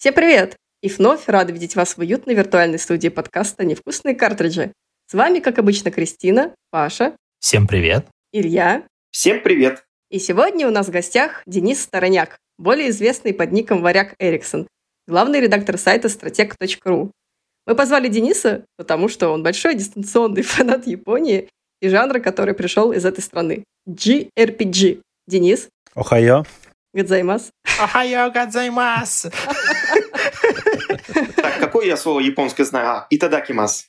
Всем привет! И вновь рада видеть вас в уютной виртуальной студии подкаста «Невкусные картриджи». С вами, как обычно, Кристина, Паша. Всем привет. Илья. Всем привет. И сегодня у нас в гостях Денис Стороняк, более известный под ником Варяг Эриксон, главный редактор сайта стратег.ру. Мы позвали Дениса, потому что он большой дистанционный фанат Японии и жанра, который пришел из этой страны. JRPG. Денис. Охайо. Гадзаймас. Охайо гадзаймас. Так, какое я слово японское знаю? А, итадакимас.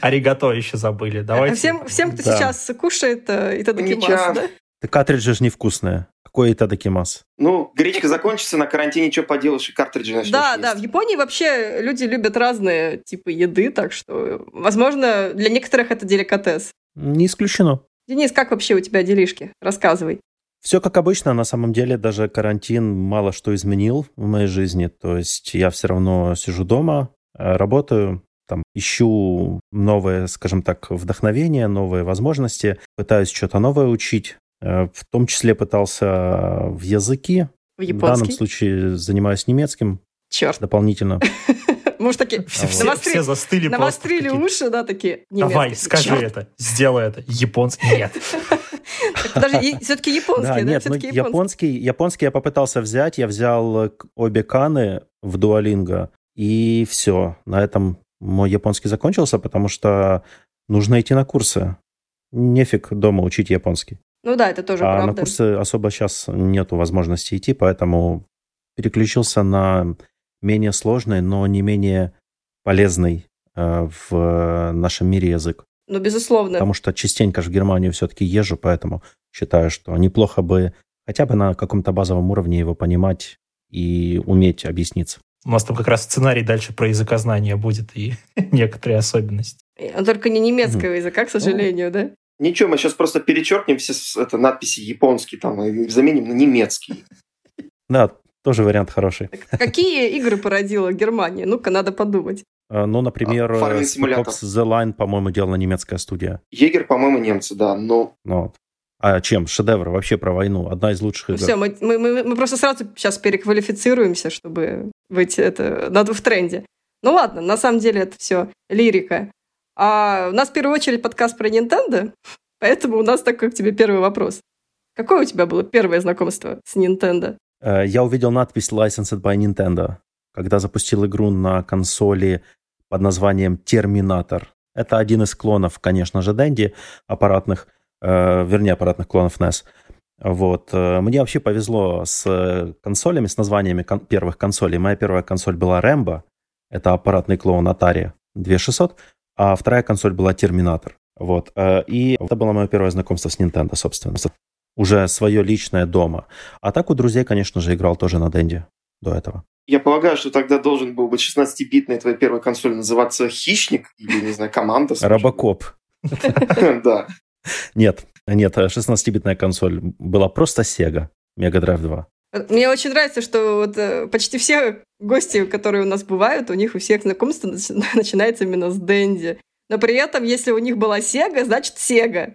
Аригато еще забыли. Давайте. Всем, всем кто Да. сейчас кушает э, итадакимас, Ничего. да? Да картриджи же невкусные. Какой это дакимас? Ну, гречка закончится, на карантине что поделаешь, и картриджи начнешь Да, есть. да, в Японии вообще люди любят разные типы еды, так что, возможно, для некоторых это деликатес. Не исключено. Денис, как вообще у тебя делишки? Рассказывай. Все как обычно, на самом деле даже карантин мало что изменил в моей жизни. То есть я все равно сижу дома, э, работаю, там, ищу новые, скажем так, вдохновения, новые возможности, пытаюсь что-то новое учить. Э, В том числе пытался в языки. В В данном японский. случае занимаюсь немецким Черт. дополнительно. Может, такие Все, все- навостри- все застыли навострили уши, да, такие. Давай, скажи это, сделай это. Японский. Нет. Подожди, все-таки японский, Да, нет, ну, японский. японский, я попытался взять, я взял э, обе каны в дуалинго, и все, на этом мой японский закончился, потому что нужно идти на курсы. Нефиг дома учить японский. Ну да, это тоже а на правда. курсы особо сейчас нету возможности идти, поэтому переключился на менее сложный, но не менее полезный э, в э, нашем мире язык. Ну, безусловно. Потому что частенько же в Германию все-таки езжу, поэтому считаю, что неплохо бы хотя бы на каком-то базовом уровне его понимать и уметь объясниться. У нас там как раз сценарий дальше про языкознание будет и некоторые особенности. Он только не немецкого языка, к сожалению, да? Ничего, мы сейчас просто перечеркнем все это, надписи японский там и заменим на немецкий. Да, тоже вариант хороший. Какие игры породила Германия? Ну-ка, надо подумать. Э, Ну, например, А, Spec. Ops The Line, по-моему, делала немецкая студия. Егер, по-моему, немцы, да, но Ну, вот. А чем? Шедевр вообще про войну. Одна из лучших игр. Все, мы, мы, мы- мы просто сразу сейчас переквалифицируемся, чтобы быть это, надо в тренде. Ну ладно, на самом деле это все лирика. А у нас в первую очередь подкаст про Nintendo, поэтому у нас такой к тебе первый вопрос. Какое у тебя было первое знакомство с Nintendo? Э, Я увидел надпись Licensed by Nintendo, когда запустил игру на консоли под названием Терминатор. Это один из клонов, конечно же, Dendy аппаратных, э, вернее, аппаратных клонов NES. Вот. э, Мне вообще повезло с э, консолями, с названиями кон- первых консолей. Моя первая консоль была Rambo, это аппаратный клон Atari 2600, а вторая консоль была Терминатор. Вот. э, И это было мое первое знакомство с Nintendo, собственно. Уже свое личное дома. А так у друзей, конечно же, играл тоже на Денде до этого. Я полагаю, что тогда должен был быть 16-битная твоя первая консоль называться «Хищник» или, не знаю, «Команда». Робокоп. Да. Нет, нет, 16-битная консоль была просто Sega Mega Drive 2. Мне очень нравится, что вот э, почти все гости, которые у нас бывают, у них у всех знакомство нач- начинается именно с Дэнди. Но при этом, если у них была Сега, значит Сега.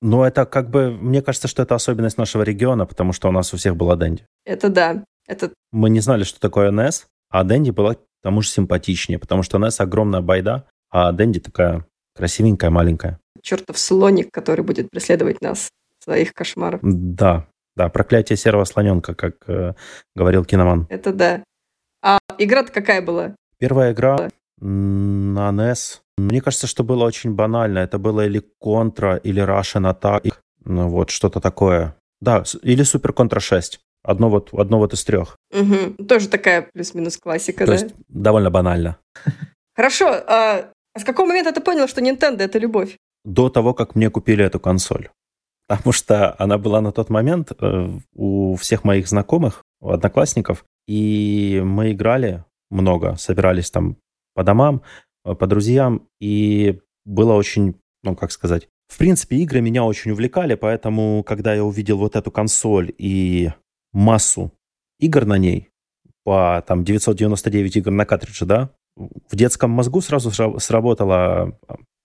Но это как бы, мне кажется, что это особенность нашего региона, потому что у нас у всех была Денди. Это да. Это Мы не знали, что такое NES, а Денди была к тому же симпатичнее, потому что NES огромная байда, а Денди такая красивенькая, маленькая. чертов слоник, который будет преследовать нас в своих кошмарах. Да, да, проклятие серого слоненка, как э, говорил киноман. Это да. А игра-то какая была? Первая игра м, на NES. Мне кажется, что было очень банально. Это было или Contra, или Russian Attack. Ну, вот что-то такое. Да, или Super Contra 6. Одно вот, одно вот из трех. Мгм. Тоже такая плюс-минус классика, То да? есть довольно банально. Хорошо. А с какого момента ты понял, что Nintendo — это любовь? До того, как мне купили эту консоль. Потому что она была на тот момент э, у всех моих знакомых, у одноклассников. И мы играли много, собирались там по домам, э, по друзьям. И было очень, ну, как сказать... В принципе, игры меня очень увлекали, поэтому, когда я увидел вот эту консоль и массу игр на ней, по там 999 игр на картридже, да, в детском мозгу сразу сра- сработало,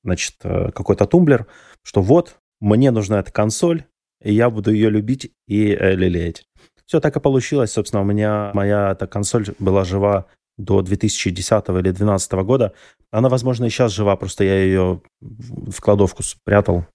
значит, э, какой-то тумблер, что вот, мне нужна эта консоль, и я буду ее любить и э, лелеять. Все так и получилось. Собственно, у меня моя эта консоль была жива до 2010 или 2012 года. Она, возможно, и сейчас жива, просто я ее в кладовку спрятал.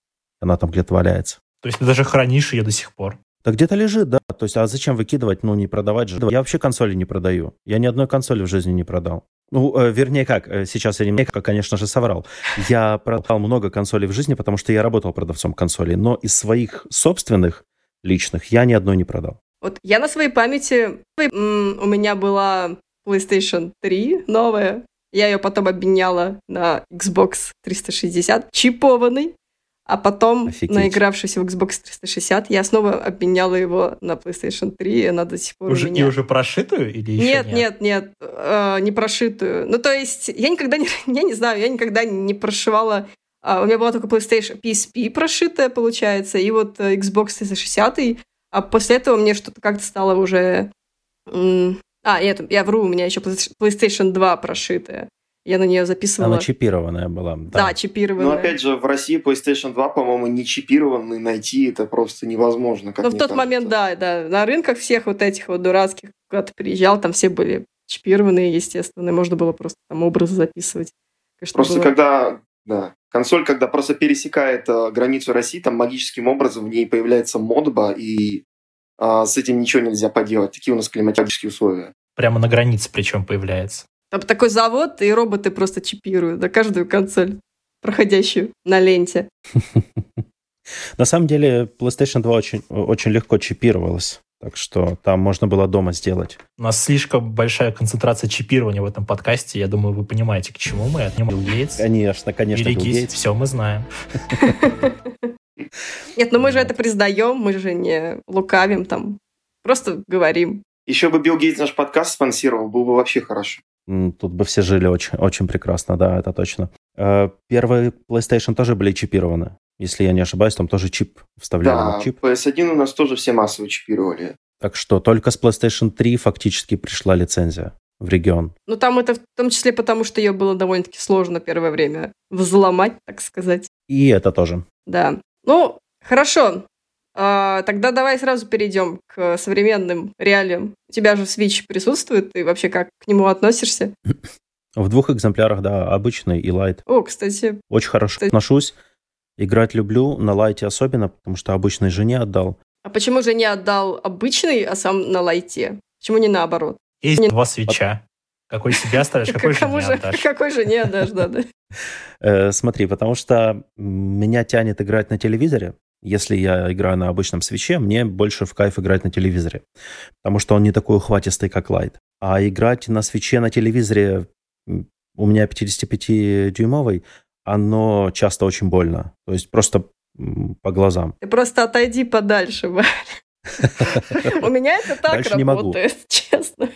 Она там где-то валяется. То есть ты даже хранишь ее до сих пор? Да где-то лежит, да. То есть, а зачем выкидывать, ну, не продавать же? Я вообще консоли не продаю. Я ни одной консоли в жизни не продал. Ну, э, вернее, как, э, сейчас я немного, конечно же, соврал. Я продал много консолей в жизни, потому что я работал продавцом консолей, но из своих собственных личных я ни одной не продал. Вот я на своей памяти... У меня была PlayStation 3 новая. Я ее потом обменяла на Xbox 360, чипованный. А потом, Офигеть. наигравшись в Xbox 360, я снова обменяла его на PlayStation 3, и она до сих пор уже, у меня... И уже прошитую или еще нет? Нет, нет, нет, э, не прошитую. Ну, то есть, я никогда не... Я не знаю, я никогда не прошивала... Э, у меня была только PlayStation PSP прошитая, получается, и вот э, Xbox 360, а после этого мне что-то как-то стало уже... А, нет, я вру, у меня еще PlayStation 2 прошитая. Я на нее записывала. Она чипированная была. Да, да чипированная. Но опять же, в России PlayStation 2, по-моему, не чипированный найти это просто невозможно. Как Но в тот кажется. момент, да, да. На рынках всех вот этих вот дурацких, когда ты приезжал, там все были чипированные, естественно, можно было просто там образы записывать. Конечно, просто было... когда, да, консоль, когда просто пересекает э, границу России, там магическим образом в ней появляется модба, и э, с этим ничего нельзя поделать. Такие у нас климатические условия. Прямо на границе причем появляется. Там такой завод, и роботы просто чипируют да, каждую консоль, проходящую на ленте. На самом деле, PlayStation 2 очень, очень легко чипировалась. Так что там можно было дома сделать. У нас слишком большая концентрация чипирования в этом подкасте. Я думаю, вы понимаете, к чему мы. От Билл Гейтс. Конечно, конечно. Билл Гейтс. Все мы знаем. Нет, ну мы же это признаем, мы же не лукавим там. Просто говорим. Еще бы Билл Гейтс наш подкаст спонсировал, было бы вообще хорошо. Тут бы все жили очень, очень прекрасно, да, это точно. Э, первые PlayStation тоже были чипированы. Если я не ошибаюсь, там тоже чип вставляли. Да, чип. PS1 у нас тоже все массово чипировали. Так что только с PlayStation 3 фактически пришла лицензия в регион. Ну, там это в том числе потому, что ее было довольно-таки сложно первое время взломать, так сказать. И это тоже. Да. Ну, хорошо. А, тогда давай сразу перейдем к современным реалиям. У тебя же Switch присутствует, ты вообще как к нему относишься? В двух экземплярах, да, обычный и лайт. О, кстати. Очень хорошо кстати. отношусь. Играть люблю, на лайте особенно, потому что обычной жене отдал. А почему же не отдал обычный, а сам на лайте? Почему не наоборот? Есть не... два свеча. Какой себе оставишь, какой же не отдашь? Какой же не отдашь, да, да. Э, смотри, потому что меня тянет играть на телевизоре, если я играю на обычном свече, мне больше в кайф играть на телевизоре, потому что он не такой ухватистый, как лайт. А играть на свече на телевизоре у меня 55-дюймовый, оно часто очень больно. То есть просто по глазам. Ты просто отойди подальше, У меня это так работает, честно.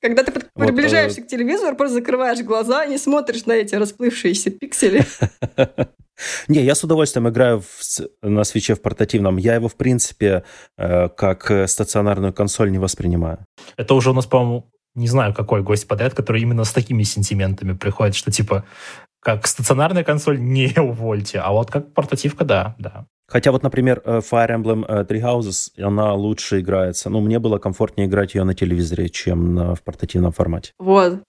Когда ты приближаешься э, к телевизору, просто закрываешь глаза и не смотришь на эти расплывшиеся пиксели. Не, я с удовольствием играю в, на свече в портативном. Я его, в принципе, э, как э, стационарную консоль не воспринимаю. Это уже у нас, по-моему, не знаю, какой гость подряд, который именно с такими сентиментами приходит, что типа как стационарная консоль не увольте, а вот как портативка, да, да. Хотя вот, например, э, Fire Emblem Three Houses, она лучше играется. Ну, мне было комфортнее играть ее на телевизоре, чем на, в портативном формате. Вот.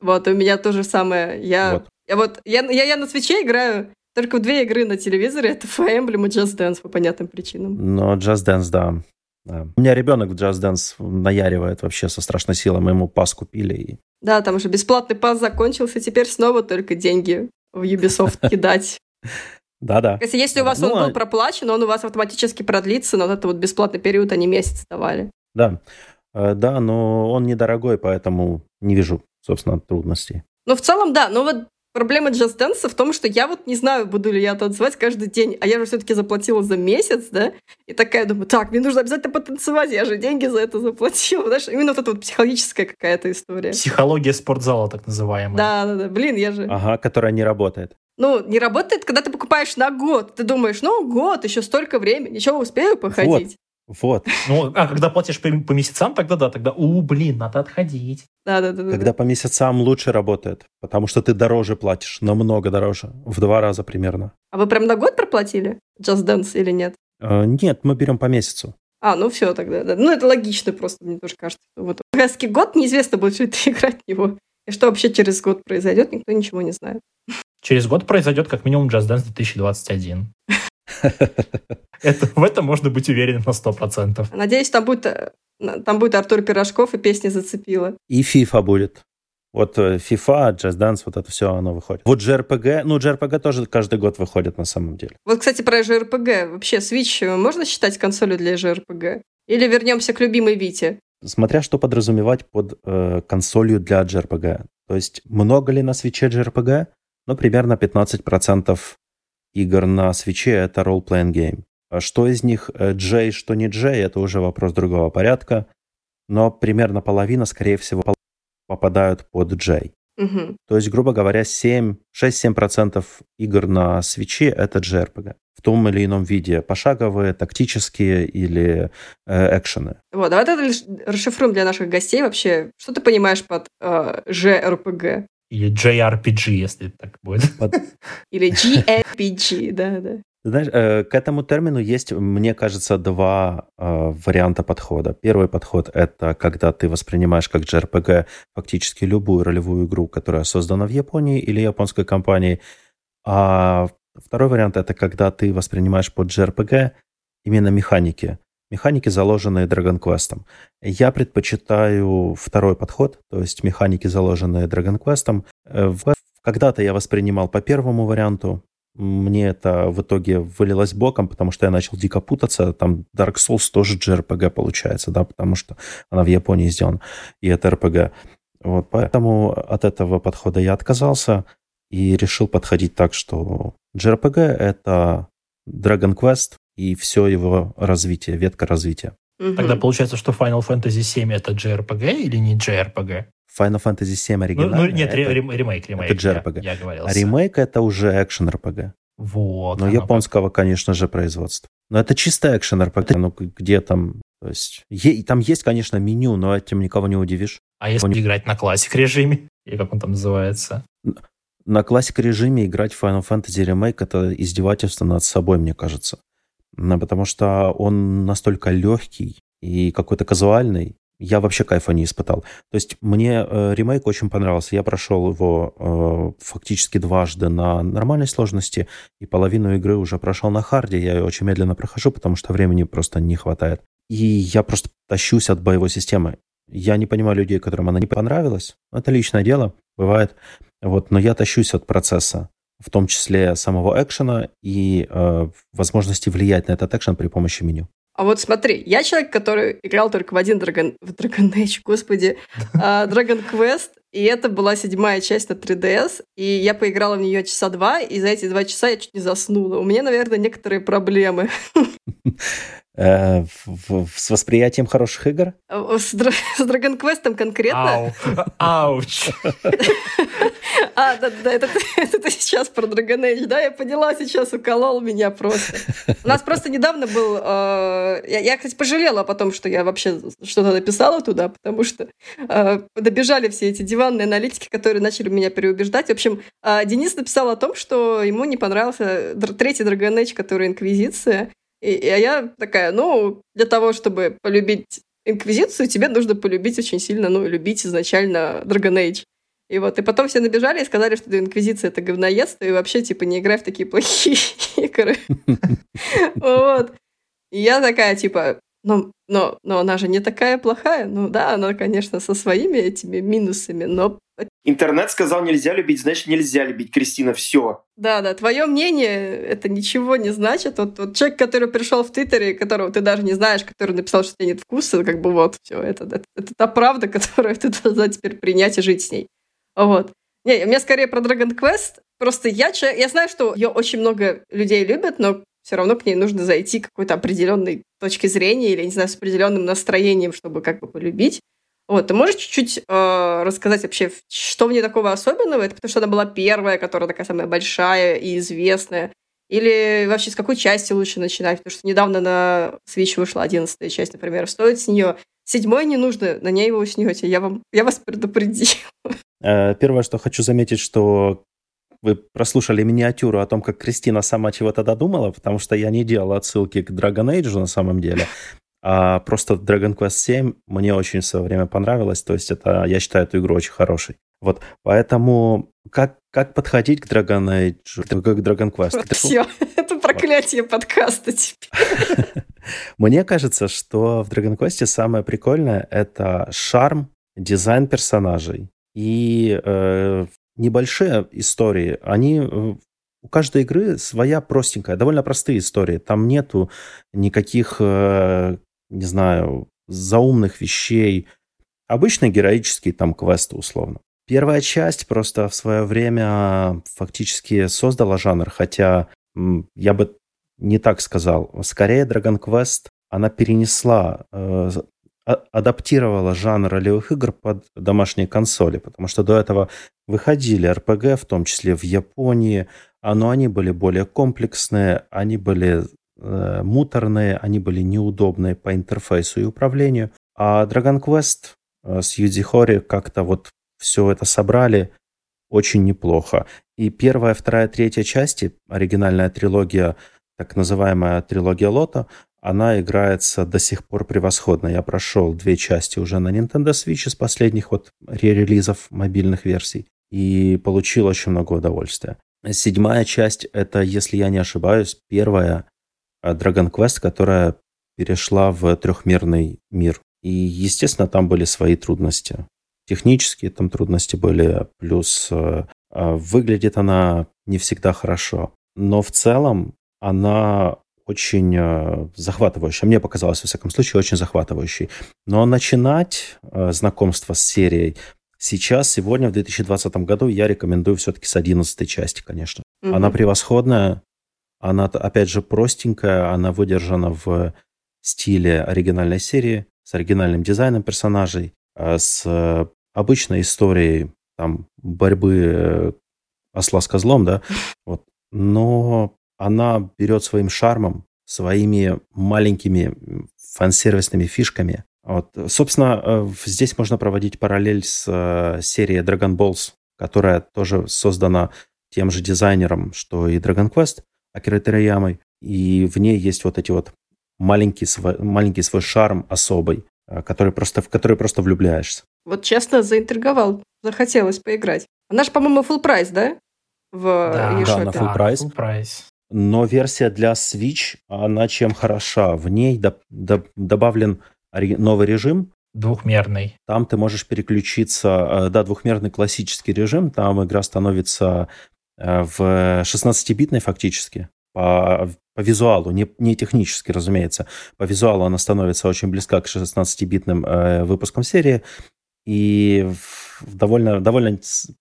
Вот, у меня то же самое. Я вот, я, вот, я, я, я на свече играю только две игры на телевизоре. Это Fire Emblem и Just Dance по понятным причинам. Но Just Dance, да. да. У меня ребенок в Just Dance наяривает вообще со страшной силой. Мы ему пас купили. И... Да, там уже бесплатный пас закончился. Теперь снова только деньги в Ubisoft кидать. Да-да. Если, если у вас ну, он был а проплачен, он у вас автоматически продлится, но вот это вот бесплатный период они месяц давали. Да, э, да, но он недорогой, поэтому не вижу, собственно, трудностей. Ну, в целом, да. Но вот проблема Just Dance в том, что я вот не знаю, буду ли я танцевать каждый день, а я же все-таки заплатила за месяц, да, и такая думаю, так, мне нужно обязательно потанцевать, я же деньги за это заплатила, знаешь, именно вот эта вот психологическая какая-то история. Психология спортзала, так называемая. Да, да, да, блин, я же... Ага, которая не работает. Ну, не работает, когда ты покупаешь на год. Ты думаешь, ну, год, еще столько времени, еще успею походить. Вот. Ну, а когда платишь по, по месяцам, тогда да, тогда, у, блин, надо отходить. Да, да, да. Когда да. по месяцам лучше работает, потому что ты дороже платишь, намного дороже, в два раза примерно. А вы прям на год проплатили Just Dance или нет? Э, нет, мы берем по месяцу. А, ну все тогда. Да. Ну, это логично просто, мне тоже кажется. Вот Хасский год, неизвестно, будет ли ты играть в него. И что вообще через год произойдет, никто ничего не знает. Через год произойдет как минимум Just Dance 2021. Это, в этом можно быть уверенным на 100%. Надеюсь, там будет, там будет Артур Пирожков и песня зацепила. И FIFA будет. Вот э, FIFA, Just Dance, вот это все оно выходит. Вот JRPG, ну JRPG тоже каждый год выходит на самом деле. Вот, кстати, про JRPG. Вообще, Switch можно считать консолью для JRPG? Или вернемся к любимой Вите? Смотря что подразумевать под э, консолью для JRPG. То есть много ли на свече JRPG? Ну, примерно 15% игр на свече это role-playing game. А что из них J, э, что не J, это уже вопрос другого порядка. Но примерно половина, скорее всего, попадают под J. Угу. То есть, грубо говоря, 7, 6-7% игр на свече — это JRPG. В том или ином виде. Пошаговые, тактические или э, экшены. Вот, давай тогда расшифруем для наших гостей вообще, что ты понимаешь под э, JRPG? Или JRPG, если так будет. Под... Или GRPG, да-да. Знаешь, э, к этому термину есть, мне кажется, два э, варианта подхода. Первый подход — это когда ты воспринимаешь как JRPG фактически любую ролевую игру, которая создана в Японии или японской компании. А второй вариант — это когда ты воспринимаешь под JRPG именно механики. Механики, заложенные Dragon Quest. Я предпочитаю второй подход, то есть механики, заложенные Dragon Quest. Э, когда-то я воспринимал по первому варианту, мне это в итоге вылилось боком, потому что я начал дико путаться. Там Dark Souls тоже JRPG получается, да, потому что она в Японии сделана, и это RPG. Вот, поэтому от этого подхода я отказался и решил подходить так, что JRPG — это Dragon Quest и все его развитие, ветка развития. Тогда получается, что Final Fantasy VII это JRPG или не JRPG? Final Fantasy VII оригинальный. Ну, ну нет, это, ремейк, ремейк. Это JRPG. Я, я говорил. А ремейк это уже экшен RPG. Вот. Но японского, конечно же, производства. Но это чисто экшен RPG. Ну, где там... То есть, е- там есть, конечно, меню, но этим никого не удивишь. А если он... играть на классик режиме? Или как он там называется? На классик режиме играть в Final Fantasy Remake это издевательство над собой, мне кажется. Потому что он настолько легкий и какой-то казуальный, я вообще кайфа не испытал. То есть мне э, ремейк очень понравился. Я прошел его э, фактически дважды на нормальной сложности, и половину игры уже прошел на харде. Я ее очень медленно прохожу, потому что времени просто не хватает. И я просто тащусь от боевой системы. Я не понимаю людей, которым она не понравилась. Это личное дело, бывает. Вот, но я тащусь от процесса, в том числе самого экшена и э, возможности влиять на этот экшен при помощи меню. А вот смотри, я человек, который играл только в один Dragon, в Dragon Age, господи, uh, Dragon Quest, и это была седьмая часть на 3DS, и я поиграла в нее часа два, и за эти два часа я чуть не заснула. У меня, наверное, некоторые проблемы. Э, с восприятием хороших игр? С, с Dragon Quest конкретно. Ауч. А, да, да, это, это ты сейчас про Dragon Age, да? Я поняла, сейчас уколол меня просто. У нас просто недавно был... Э, я, я, кстати, пожалела потом, что я вообще что-то написала туда, потому что э, добежали все эти диванные аналитики, которые начали меня переубеждать. В общем, э, Денис написал о том, что ему не понравился третий Dragon Age, который Инквизиция. И, и я такая, ну, для того, чтобы полюбить Инквизицию, тебе нужно полюбить очень сильно, ну, любить изначально Dragon Age. И вот, и потом все набежали и сказали, что Инквизиция — это говноедство, и вообще, типа, не играй в такие плохие игры. Вот. И я такая, типа, но, но, но она же не такая плохая. Ну да, она, конечно, со своими этими минусами, но... Интернет сказал, нельзя любить, значит, нельзя любить, Кристина, все. Да, да, твое мнение, это ничего не значит. Вот, вот человек, который пришел в Твиттере, которого ты даже не знаешь, который написал, что у тебя нет вкуса, как бы вот, все, это, это, это та правда, которую ты должна теперь принять и жить с ней. Вот. Не, у меня скорее про Dragon Quest. Просто я, я знаю, что ее очень много людей любят, но все равно к ней нужно зайти какой-то определенной точки зрения или, не знаю, с определенным настроением, чтобы как бы полюбить. Вот, ты можешь чуть-чуть э, рассказать вообще, что в ней такого особенного? Это потому что она была первая, которая такая самая большая и известная. Или вообще с какой части лучше начинать? Потому что недавно на Switch вышла одиннадцатая часть, например. Стоит с нее Седьмой не нужно, на ней вы уснете. Я, вам, я вас предупредил. Э, первое, что хочу заметить, что вы прослушали миниатюру о том, как Кристина сама чего-то додумала, потому что я не делал отсылки к Dragon Age на самом деле, А просто Dragon Quest 7 мне очень в свое время понравилось. То есть это, я считаю эту игру очень хорошей. Вот, поэтому как, как подходить к Dragon Age, к Dragon Quest? Вот все, это проклятие подкаста теперь. Мне кажется, что в Dragon Quest самое прикольное — это шарм, дизайн персонажей и э, небольшие истории. Они э, у каждой игры своя простенькая, довольно простые истории. Там нету никаких, э, не знаю, заумных вещей. Обычный героический там квест условно. Первая часть просто в свое время фактически создала жанр, хотя я бы не так сказал. Скорее, Dragon Quest, она перенесла, э, адаптировала жанр ролевых игр под домашние консоли, потому что до этого выходили RPG, в том числе в Японии, но они были более комплексные, они были э, муторные, они были неудобные по интерфейсу и управлению. А Dragon Quest э, с Юди Хори как-то вот все это собрали очень неплохо. И первая, вторая, третья части, оригинальная трилогия, так называемая трилогия Лота, она играется до сих пор превосходно. Я прошел две части уже на Nintendo Switch из последних вот ререлизов мобильных версий и получил очень много удовольствия. Седьмая часть — это, если я не ошибаюсь, первая Dragon Quest, которая перешла в трехмерный мир. И, естественно, там были свои трудности технические там трудности были, плюс э, э, выглядит она не всегда хорошо. Но в целом она очень э, захватывающая. Мне показалось, во всяком случае, очень захватывающей. Но начинать знакомство с серией сейчас, сегодня, в 2020 году, я рекомендую все-таки с 11 части, конечно. Mm-hmm. Она превосходная, она, опять же, простенькая, она выдержана в стиле оригинальной серии, с оригинальным дизайном персонажей, с обычной историей там, борьбы э, осла с козлом, да, вот. но она берет своим шармом, своими маленькими фан-сервисными фишками. Вот. Собственно, э, здесь можно проводить параллель с э, серией Dragon Balls, которая тоже создана тем же дизайнером, что и Dragon Quest, Акира Тераямой. И в ней есть вот эти вот маленький свой, маленький свой шарм особый, который просто, в который просто влюбляешься. Вот честно, заинтриговал. Захотелось поиграть. Она же, по-моему, full прайс, да? В да, да, на full прайс. full прайс. Но версия для Switch, она чем хороша? В ней до, до, добавлен новый режим. Двухмерный. Там ты можешь переключиться, э, да, двухмерный классический режим. Там игра становится э, в 16-битной фактически по, по визуалу, не, не технически, разумеется. По визуалу она становится очень близка к 16-битным э, выпускам серии. И довольно, довольно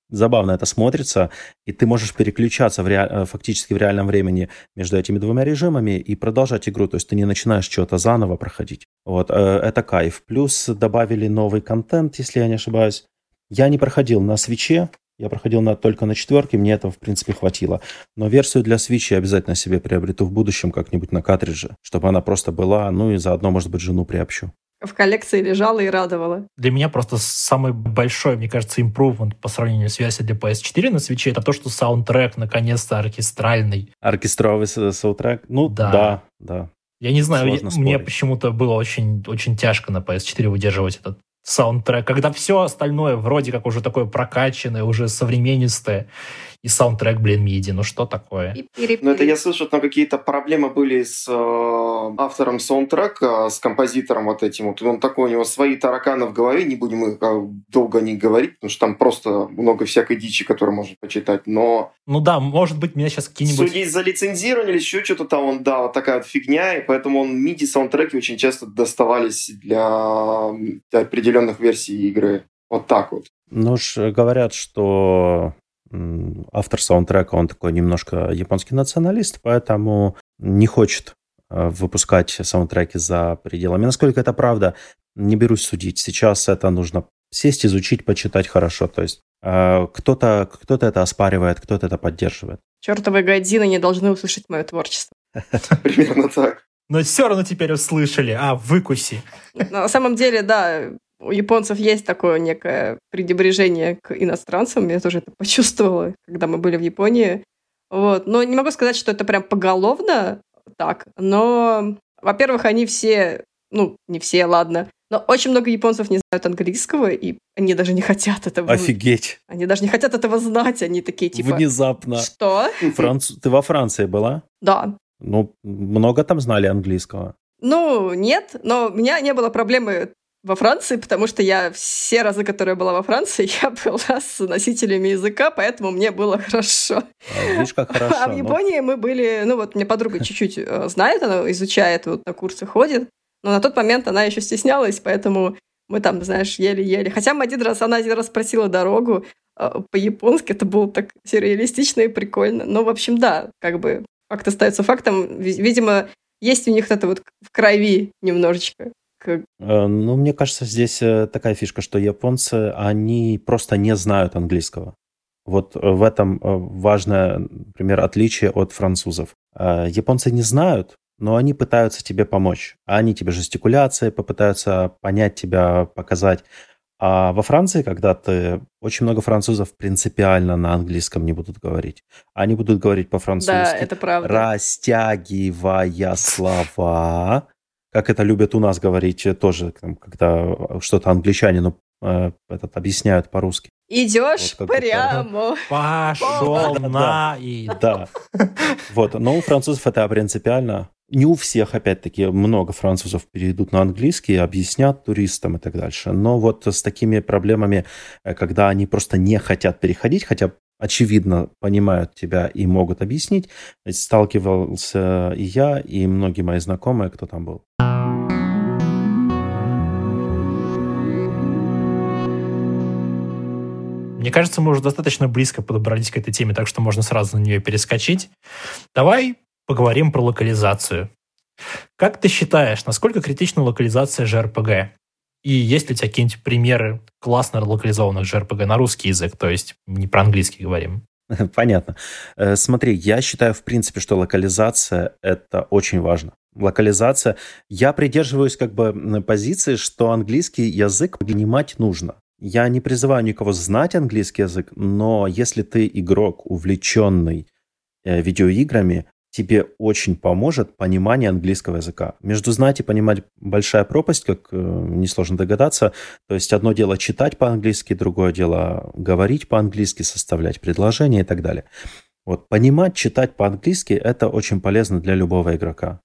забавно это смотрится, и ты можешь переключаться в ре... Э, фактически в реальном времени между этими двумя режимами и продолжать игру, то есть ты не начинаешь что-то заново проходить. Вот, э, это кайф. Плюс добавили новый контент, если я не ошибаюсь. Я не проходил на свече, я проходил на, только на четверке, мне этого, в принципе, хватило. Но версию для Switch я обязательно себе приобрету в будущем как-нибудь на картридже, чтобы она просто была, ну и заодно, может быть, жену приобщу в коллекции лежала и радовала. Для меня просто самый большой, мне кажется, импрувмент по сравнению с версией для PS4 на свече это то, что саундтрек наконец-то оркестральный. Оркестровый саундтрек? Ну, да, да. да. Я не знаю, Сложно мне спорить. почему-то было очень, очень тяжко на PS4 выдерживать этот саундтрек, когда все остальное вроде как уже такое прокачанное, уже современнистое, и саундтрек, блин, миди, ну что такое? Ну это я слышу, но какие-то проблемы были с э, автором саундтрека, с композитором вот этим вот. Он такой, у него свои тараканы в голове, не будем их э, долго не говорить, потому что там просто много всякой дичи, которую можно почитать, но... Ну да, может быть, меня сейчас какие-нибудь... Судить за лицензирование или еще что-то там, он, да, вот такая вот фигня, и поэтому он MIDI-саундтреки очень часто доставались для, для определенных версий игры. Вот так вот. Ну, ж говорят, что автор саундтрека, он такой немножко японский националист, поэтому не хочет э, выпускать саундтреки за пределами. Насколько это правда, не берусь судить. Сейчас это нужно сесть, изучить, почитать хорошо. То есть э, кто-то кто это оспаривает, кто-то это поддерживает. Чертовы годины не должны услышать мое творчество. Примерно так. Но все равно теперь услышали. А, выкуси. На самом деле, да, у японцев есть такое некое пренебрежение к иностранцам. Я тоже это почувствовала, когда мы были в Японии. Вот. Но не могу сказать, что это прям поголовно так. Но, во-первых, они все ну, не все, ладно, но очень много японцев не знают английского, и они даже не хотят этого. Офигеть. Они даже не хотят этого знать, они такие типа... Внезапно. Что? Франц... Ты во Франции была? Да. Ну, много там знали английского? Ну, нет, но у меня не было проблемы во Франции, потому что я все разы, которые я была во Франции, я была с носителями языка, поэтому мне было хорошо. А, видишь, как хорошо. А в ну. Японии мы были... Ну вот, мне подруга чуть-чуть э, знает, она изучает, вот на курсы ходит, но на тот момент она еще стеснялась, поэтому мы там, знаешь, еле-еле. Хотя мы один раз, она один раз спросила дорогу э, по-японски, это было так сюрреалистично и прикольно. Но, в общем, да, как бы факт остается фактом. Видимо, есть у них это вот в крови немножечко. Э, ну, мне кажется, здесь э, такая фишка, что японцы, они просто не знают английского. Вот э, в этом важное, например, отличие от французов. Японцы не знают, но они пытаются тебе помочь. Они тебе жестикуляцией попытаются понять тебя, показать. А во Франции, когда ты... Очень много французов принципиально на английском не будут говорить. Они будут говорить по-французски. Да, это правда. Растягивая слова как это любят у нас говорить э, тоже, когда что-то англичане ну, э, этот, объясняют по-русски. Идешь вот прямо. Пошел на и... Да. Вот. Но у французов это принципиально. Не у всех, опять-таки, много французов перейдут на английский, объяснят туристам и так дальше. Но вот с такими проблемами, э, когда они просто не хотят переходить, хотя очевидно понимают тебя и могут объяснить, сталкивался и я, и многие мои знакомые, кто там был. Мне кажется, мы уже достаточно близко подобрались к этой теме, так что можно сразу на нее перескочить. Давай поговорим про локализацию. Как ты считаешь, насколько критична локализация JRPG? И есть ли у тебя какие-нибудь примеры классно локализованных JRPG на русский язык, то есть не про английский говорим? Понятно. Э, смотри, я считаю, в принципе, что локализация — это очень важно. Локализация. Я придерживаюсь как бы позиции, что английский язык понимать нужно. Я не призываю никого знать английский язык, но если ты игрок, увлеченный э, видеоиграми, тебе очень поможет понимание английского языка. Между знать и понимать большая пропасть, как э, несложно догадаться. То есть одно дело читать по-английски, другое дело говорить по-английски, составлять предложения и так далее. Вот понимать, читать по-английски – это очень полезно для любого игрока.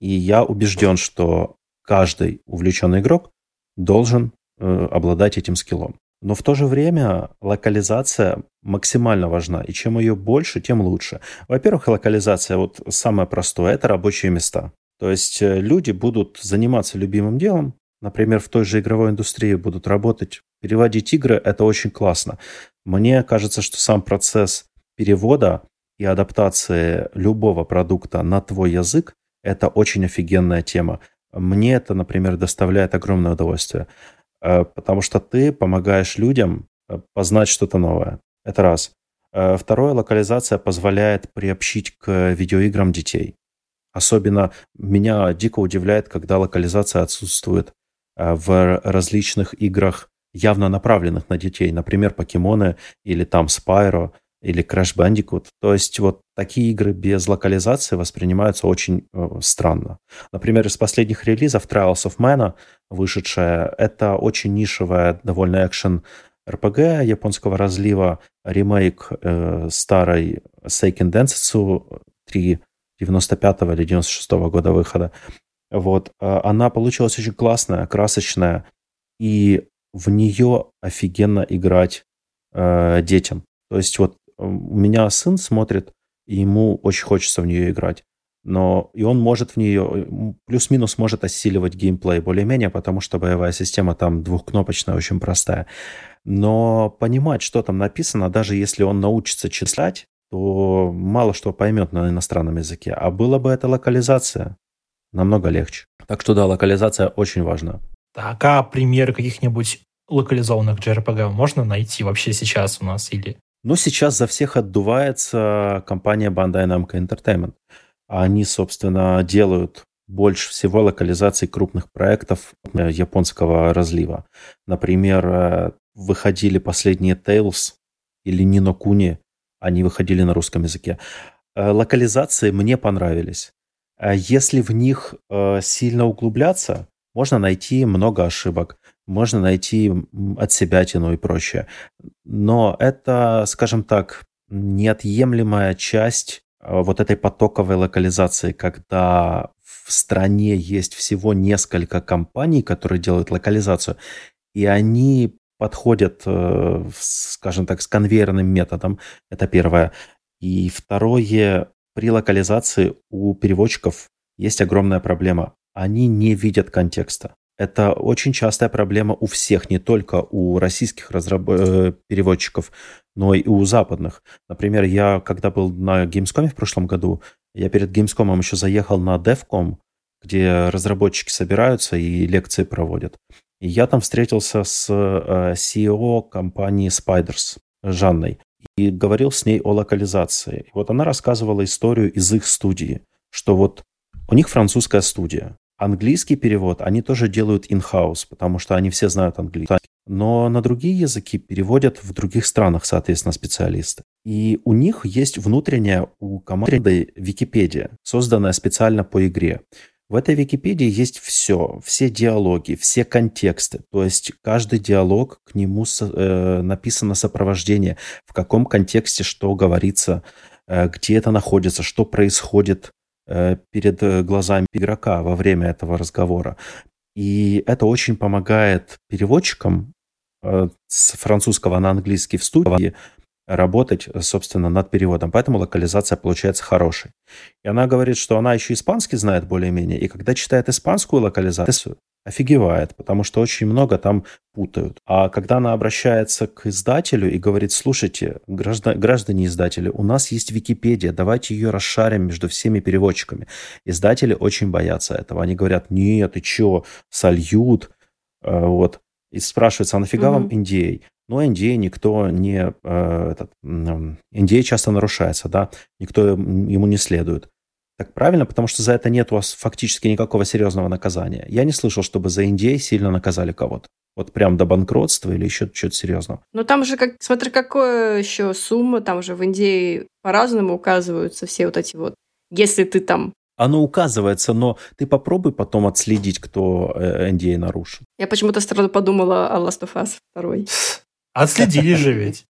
И я убежден, что каждый увлеченный игрок должен э, обладать этим скиллом. Но в то же время локализация максимально важна. И чем ее больше, тем лучше. Во-первых, локализация, вот самое простое, это рабочие места. То есть э, люди будут заниматься любимым делом, например, в той же игровой индустрии будут работать, переводить игры, это очень классно. Мне кажется, что сам процесс перевода и адаптации любого продукта на твой язык – это очень офигенная тема. Мне это, например, доставляет огромное удовольствие. Э, потому что ты помогаешь людям э, познать что-то новое. Это раз. Э, второе, локализация позволяет приобщить к видеоиграм детей. Особенно меня дико удивляет, когда локализация отсутствует в различных играх, явно направленных на детей. Например, покемоны или там Spyro или Crash Bandicoot. То есть вот такие игры без локализации воспринимаются очень э, странно. Например, из последних релизов Trials of Mana, вышедшая, это очень нишевая, довольно экшен RPG японского разлива, ремейк э, старой Seiken Densetsu 3 95 или 96 -го года выхода. Вот. Э, она получилась очень классная, красочная, и в нее офигенно играть э, детям. То есть вот у меня сын смотрит, и ему очень хочется в нее играть. Но и он может в нее, плюс-минус может осиливать геймплей более-менее, потому что боевая система там двухкнопочная, очень простая. Но понимать, что там написано, даже если он научится читать, то мало что поймет на иностранном языке. А было бы это локализация, намного легче. Так что да, локализация очень важна. Так, а примеры каких-нибудь локализованных JRPG можно найти вообще сейчас у нас или но сейчас за всех отдувается компания Bandai Namco Entertainment. Они, собственно, делают больше всего локализаций крупных проектов э, японского разлива. Например, э, выходили последние Tales или Нино Куни, они выходили на русском языке. Э, локализации мне понравились. Если в них сильно углубляться, можно найти много ошибок, можно найти от себя тяну и прочее. Но это, скажем так, неотъемлемая часть а, вот этой потоковой локализации, когда в стране есть всего несколько компаний, которые делают локализацию, и они подходят, э, скажем так, с конвейерным методом. Это первое. И второе, при локализации у переводчиков есть огромная проблема. Они не видят контекста. Это очень частая проблема у всех, не только у российских разраб... Э, переводчиков, но и у западных. Например, я когда был на Gamescom в прошлом году, я перед Gamescom еще заехал на DevCom, где разработчики собираются и лекции проводят. И я там встретился с э, CEO компании Spiders, Жанной, и говорил с ней о локализации. Вот она рассказывала историю из их студии, что вот у них французская студия, Английский перевод они тоже делают in-house, потому что они все знают английский. Но на другие языки переводят в других странах, соответственно, специалисты. И у них есть внутренняя у команды Википедия, созданная специально по игре. В этой Википедии есть все, все диалоги, все контексты. То есть каждый диалог, к нему э, написано сопровождение, в каком контексте что говорится, э, где это находится, что происходит перед э, глазами игрока во время этого разговора. И это очень помогает переводчикам э, с французского на английский в студии работать, собственно, над переводом. Поэтому локализация получается хорошей. И она говорит, что она еще испанский знает более-менее, и когда читает испанскую локализацию, офигевает, потому что очень много там путают. А когда она обращается к издателю и говорит, слушайте, граждан, граждане издатели, у нас есть Википедия, давайте ее расшарим между всеми переводчиками. Издатели очень боятся этого. Они говорят, нет, ты что, сольют. Э, вот. И спрашивается, а нафига угу. вам NDA? Но NDA никто не... Э, этот, NDA часто нарушается, да, никто ему не следует. Так правильно, потому что за это нет у вас фактически никакого серьезного наказания. Я не слышал, чтобы за NDA сильно наказали кого-то. Вот прям до банкротства или еще что-то серьезного. Ну там же, как, смотри, какая еще сумма, там же в Индии по-разному указываются все вот эти вот. Если ты там оно указывается, но ты попробуй потом отследить, кто NDA э, нарушил. Я почему-то сразу подумала о Last of Us 2. Отследили же ведь.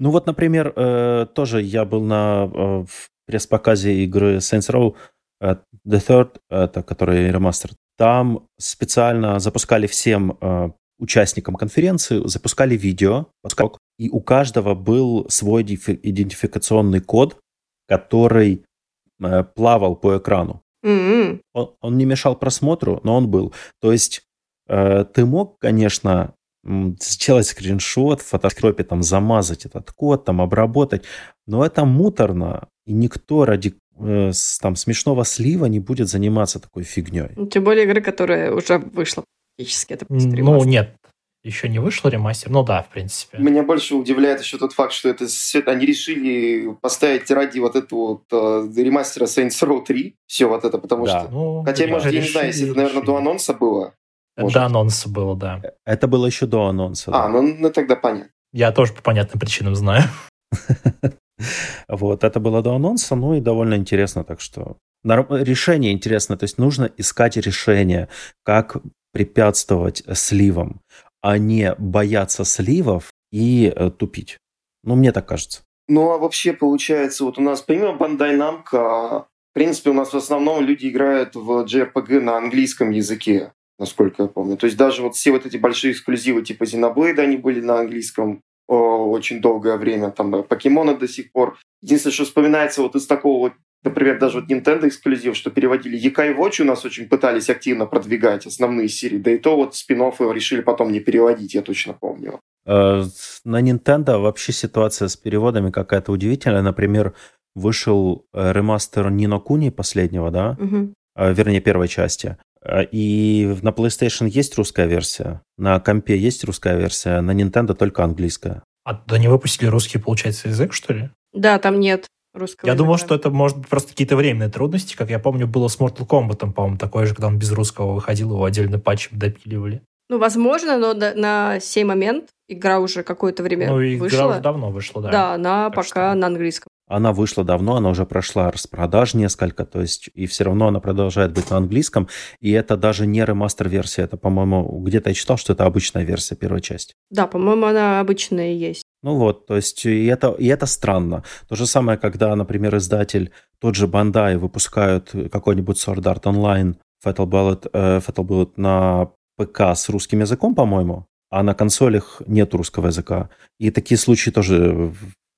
Ну вот, например, э, тоже я был на э, пресс-показе игры Saints Row The Third, это который ремастер. Там специально запускали всем участникам конференции, запускали видео, и у каждого был свой идентификационный код, который Э, плавал по экрану. Mm-hmm. Он, он не мешал просмотру, но он был. То есть э, ты мог, конечно, сделать скриншот, в фотошопе там замазать этот код, там обработать, но это муторно, и никто ради э, там смешного слива не будет заниматься такой фигней. Тем более игры, которая уже вышла практически. Это ну, нет, еще не вышел ремастер? Ну да, в принципе. Меня больше удивляет еще тот факт, что это они решили поставить ради вот этого вот э, ремастера Saints Row 3 все вот это, потому да. что... Ну, Хотя, может, решили, я не знаю, если это, наверное, до анонса было. Может. До анонса было, да. Это было еще до анонса. А, да. ну, ну тогда понятно. Я тоже по понятным причинам знаю. Вот, это было до анонса, ну и довольно интересно, так что решение интересно, то есть нужно искать решение, как препятствовать сливам а не бояться сливов и э, тупить. Ну, мне так кажется. Ну, а вообще, получается, вот у нас, помимо Bandai Namco, в принципе, у нас в основном люди играют в JRPG на английском языке, насколько я помню. То есть даже вот все вот эти большие эксклюзивы типа Xenoblade, они были на английском о, очень долгое время, там, покемоны до сих пор. Единственное, что вспоминается вот из такого вот Например, даже вот Nintendo эксклюзив, что переводили Якай Watch у нас очень пытались активно продвигать основные серии, да и то вот спин решили потом не переводить, я точно помню. Э, на Nintendo вообще ситуация с переводами какая-то удивительная. Например, вышел э, ремастер Нино Куни последнего, да? Угу. Вернее, первой части. И на PlayStation есть русская версия, на компе есть русская версия, на Nintendo только английская. А то не выпустили русский, получается, язык, что ли? Да, там нет русского. Я языка. думал, что это может быть просто какие-то временные трудности. Как я помню, было с Mortal Kombat, по-моему, такое же, когда он без русского выходил, его отдельно патчем допиливали. Ну, возможно, но на сей момент игра уже какое-то время ну, игра вышла. уже давно вышла, да. Да, она Так пока что- на английском. Она вышла давно, она уже прошла распродаж несколько, то есть и все равно она продолжает быть на английском, и это даже не ремастер-версия, это, по-моему, где-то я читал, что это обычная версия первой части. Да, по-моему, она обычная и есть. Ну вот, то есть и это, и это странно. То же самое, когда, например, издатель, тот же Bandai выпускают какой-нибудь Sword Art Online, Fatal Bullet, э, Fatal Bullet на ПК с русским языком, по-моему, а на консолях нет русского языка. И такие случаи тоже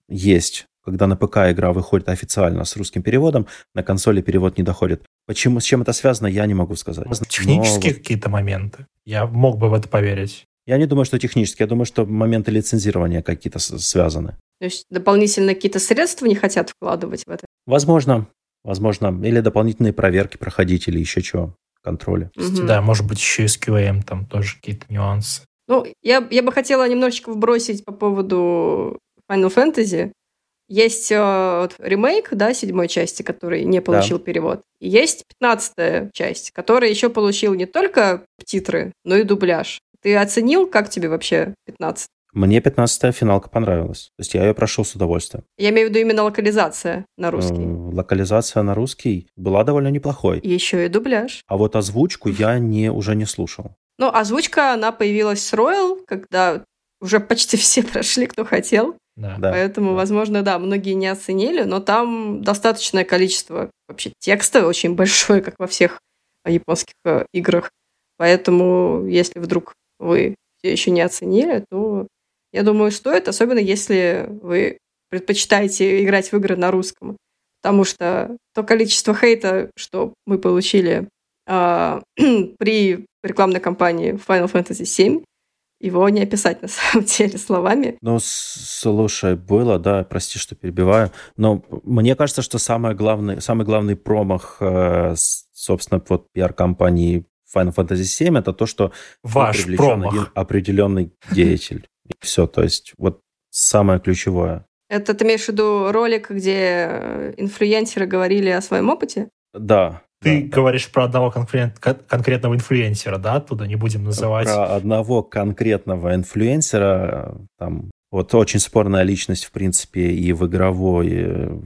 есть, когда на ПК игра выходит официально с русским переводом, на консоли перевод не доходит. Почему, с чем это связано, я не могу сказать. Технические Но какие-то моменты. Я мог бы в это поверить. я не думаю, что технически, я думаю, что моменты лицензирования какие-то связаны. То есть дополнительно какие-то средства не хотят вкладывать в это. Возможно, возможно. Или дополнительные проверки проходить, или еще чего, контроля. Мгм. Да, может быть, еще и с QM там тоже какие-то нюансы. Ну, я, я бы хотела немножечко вбросить по поводу Final Fantasy. Есть э, вот ремейк, да, седьмой части, который не получил перевод. И есть пятнадцатая часть, которая еще получил не только титры, но и дубляж. Ты оценил, как тебе вообще 15? Мне 15-я финалка понравилась. То есть я ее прошел с удовольствием. Я имею в виду именно локализация на русский. Э, Локализация на русский была довольно неплохой. Еще и дубляж. А вот озвучку я не, уже не слушал. Ну, озвучка, она появилась с Royal, когда уже почти все прошли, кто хотел. Да. Поэтому, да. возможно, да, многие не оценили, но там достаточное количество вообще текста, очень большое, как во всех японских э, играх. Поэтому, если вдруг вы все еще не оценили, то я думаю, стоит, особенно если вы предпочитаете играть в игры на русском. Потому что то количество хейта, что мы получили а, при рекламной кампании Final Fantasy VII, его не описать на самом деле словами. Ну, слушай, было, да, прости, что перебиваю, но мне кажется, что самое главное, самый главный промах, э, собственно, вот пиар-компании Final Fantasy VII, это то, что Ваш привлечен промах. один определенный деятель. И все, то есть вот самое ключевое. Это ты имеешь в виду ролик, где э, инфлюенсеры говорили о своем опыте? Да. Ты да. говоришь про одного конкрет- кон- конкретного инфлюенсера, да? Оттуда не будем называть. Про одного конкретного инфлюенсера, там, вот очень спорная личность, в принципе, и в игровой э,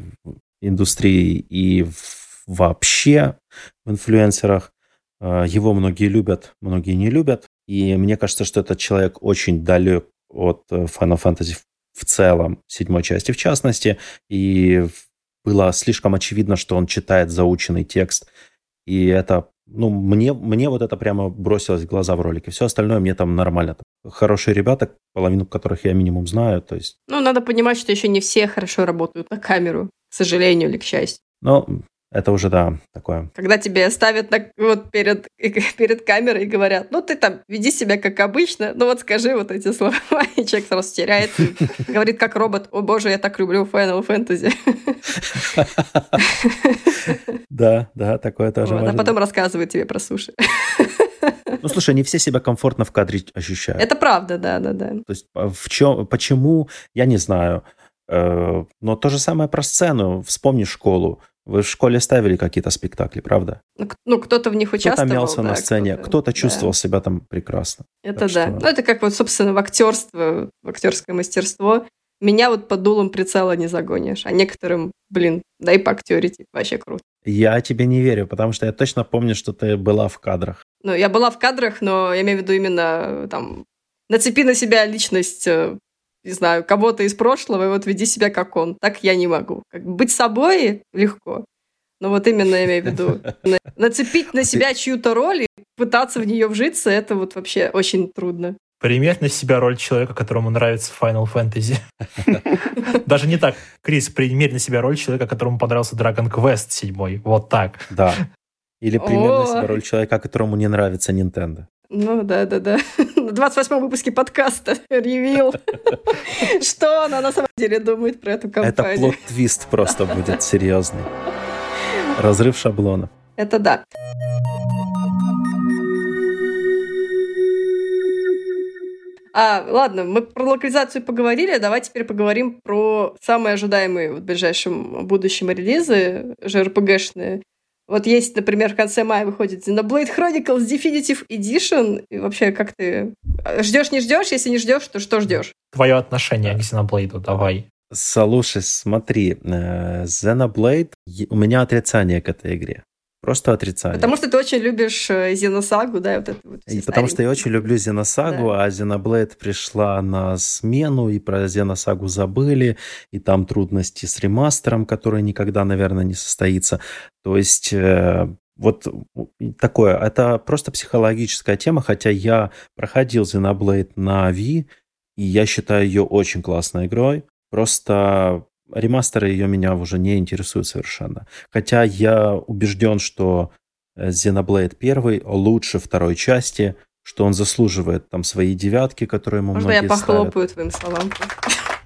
индустрии, и в- вообще в инфлюенсерах. Э, Его многие любят, многие не любят. И мне кажется, что этот человек очень далек от э, Final Fantasy в- целом, седьмой части в частности. И было слишком очевидно, что он читает заученный текст. И это, ну, мне, мне вот это прямо бросилось в глаза в ролике. Все остальное мне там нормально. Хорошие ребята, половину которых я минимум знаю. То есть, Ну, надо понимать, что еще не все хорошо работают на камеру, к сожалению или к счастью. ну, это уже, да, такое. Когда тебе ставят на, вот перед, перед камерой и говорят, ну, ты там веди себя как обычно, ну, вот скажи вот эти слова, и человек сразу теряется, и говорит как робот, о боже, я так люблю Final Fantasy. Да, да, такое тоже а потом рассказывает тебе про суши. Ну, слушай, не все себя комфортно в кадре ощущают. Это правда, да, да, да. То есть а в чем, почему, я не знаю. Э, Но то же самое про сцену. Вспомни школу. Вы в школе ставили какие-то спектакли, правда? Ну, Ну, кто-то в них Кто-то участвовал. мялся на да, сцене, кто-то да. чувствовал себя там прекрасно. Это Так да. что- Ну, это как вот, собственно, в актерство, в актерское мастерство. Меня вот под дулом прицела не загонишь, а некоторым, блин, дай поактерить, вообще круто. Я тебе не верю, потому что я точно помню, что ты была в кадрах. Ну, я была в кадрах, но я имею в виду именно там нацепи на себя личность, э, не знаю, кого-то из прошлого, и вот веди себя как он. Так я не могу. Как бы быть собой легко. Но вот именно я имею в виду на- нацепить на себя чью-то роль и пытаться в нее вжиться, это вот вообще очень трудно. Примерь на себя роль человека, которому нравится Final Fantasy. Даже не так. Крис, примерь на себя роль человека, которому понравился Dragon Quest 7. Вот так. Да. Или примерно О. себе роль человека, которому не нравится Nintendo. Ну, да-да-да. На 28-м выпуске подкаста ревил, что она на самом деле думает про эту Это компанию. плод-твист просто будет серьезный. Разрыв шаблонов. Это да. А, ладно, мы про локализацию поговорили, давай теперь поговорим про самые ожидаемые в ближайшем будущем релизы JRPG-шные. Вот есть, например, в конце мая выходит Xenoblade Chronicles Definitive Edition. И вообще, как ты... Ждешь, не ждешь? Если не ждешь, то что ждешь? Твое отношение к Xenoblade, давай. Слушай, смотри, э, Xenoblade, у меня отрицание к этой игре. Просто отрицание. Потому что ты очень любишь Зеносагу, да, вот это вот. И потому что я очень люблю Зеносагу, да. а Xenoblade пришла на смену, и про Зеносагу забыли, и там трудности с ремастером, который никогда, наверное, не состоится. То есть э, вот такое, это просто психологическая тема, хотя я проходил Xenoblade на Wii, и я считаю ее очень классной игрой. Просто ремастеры ее меня уже не интересуют совершенно. Хотя я убежден, что э, Xenoblade 1 лучше второй части, что он заслуживает там свои девятки, которые ему Можно многие я похлопаю ставят. твоим словам?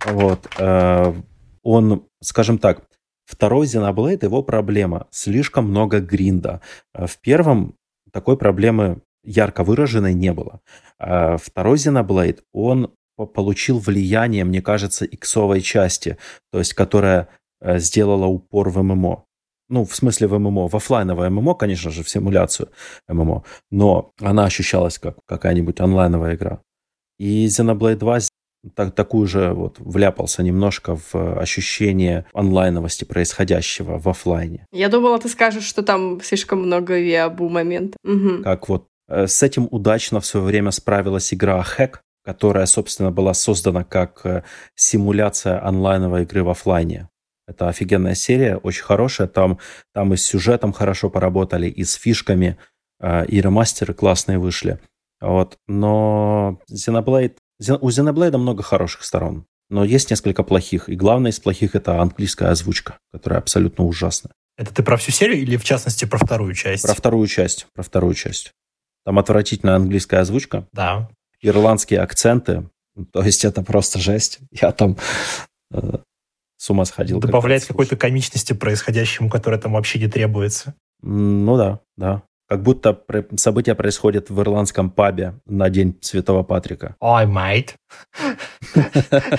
Вот. Э, он, скажем так, второй Xenoblade, его проблема. Слишком много гринда. Э, в первом такой проблемы ярко выраженной не было. Второй Xenoblade, он получил влияние, мне кажется, иксовой части, то есть которая э, сделала упор в ММО. Ну, в смысле в ММО, в офлайновое ММО, конечно же, в симуляцию ММО, но она ощущалась как какая-нибудь онлайновая игра. И Xenoblade 2 так, такую же вот вляпался немножко в ощущение онлайновости происходящего в офлайне. Я думала, ты скажешь, что там слишком много виабу моментов. Угу. Как вот э, с этим удачно в свое время справилась игра Hack, которая, собственно, была создана как э, симуляция онлайновой игры в офлайне. Это офигенная серия, очень хорошая. Там, там и с сюжетом хорошо поработали, и с фишками, э, и ремастеры классные вышли. Вот. Но Xenoblade, у Xenoblade много хороших сторон, но есть несколько плохих. И главное из плохих это английская озвучка, которая абсолютно ужасная. Это ты про всю серию или в частности про вторую часть? Про вторую часть, про вторую часть. Там отвратительная английская озвучка. Да ирландские акценты. То есть это просто жесть. Я там э, с ума сходил. Добавляет какой-то комичности происходящему, которая там вообще не требуется. Ну да, да. Как будто события происходят в ирландском пабе на День Святого Патрика. Ой, mate.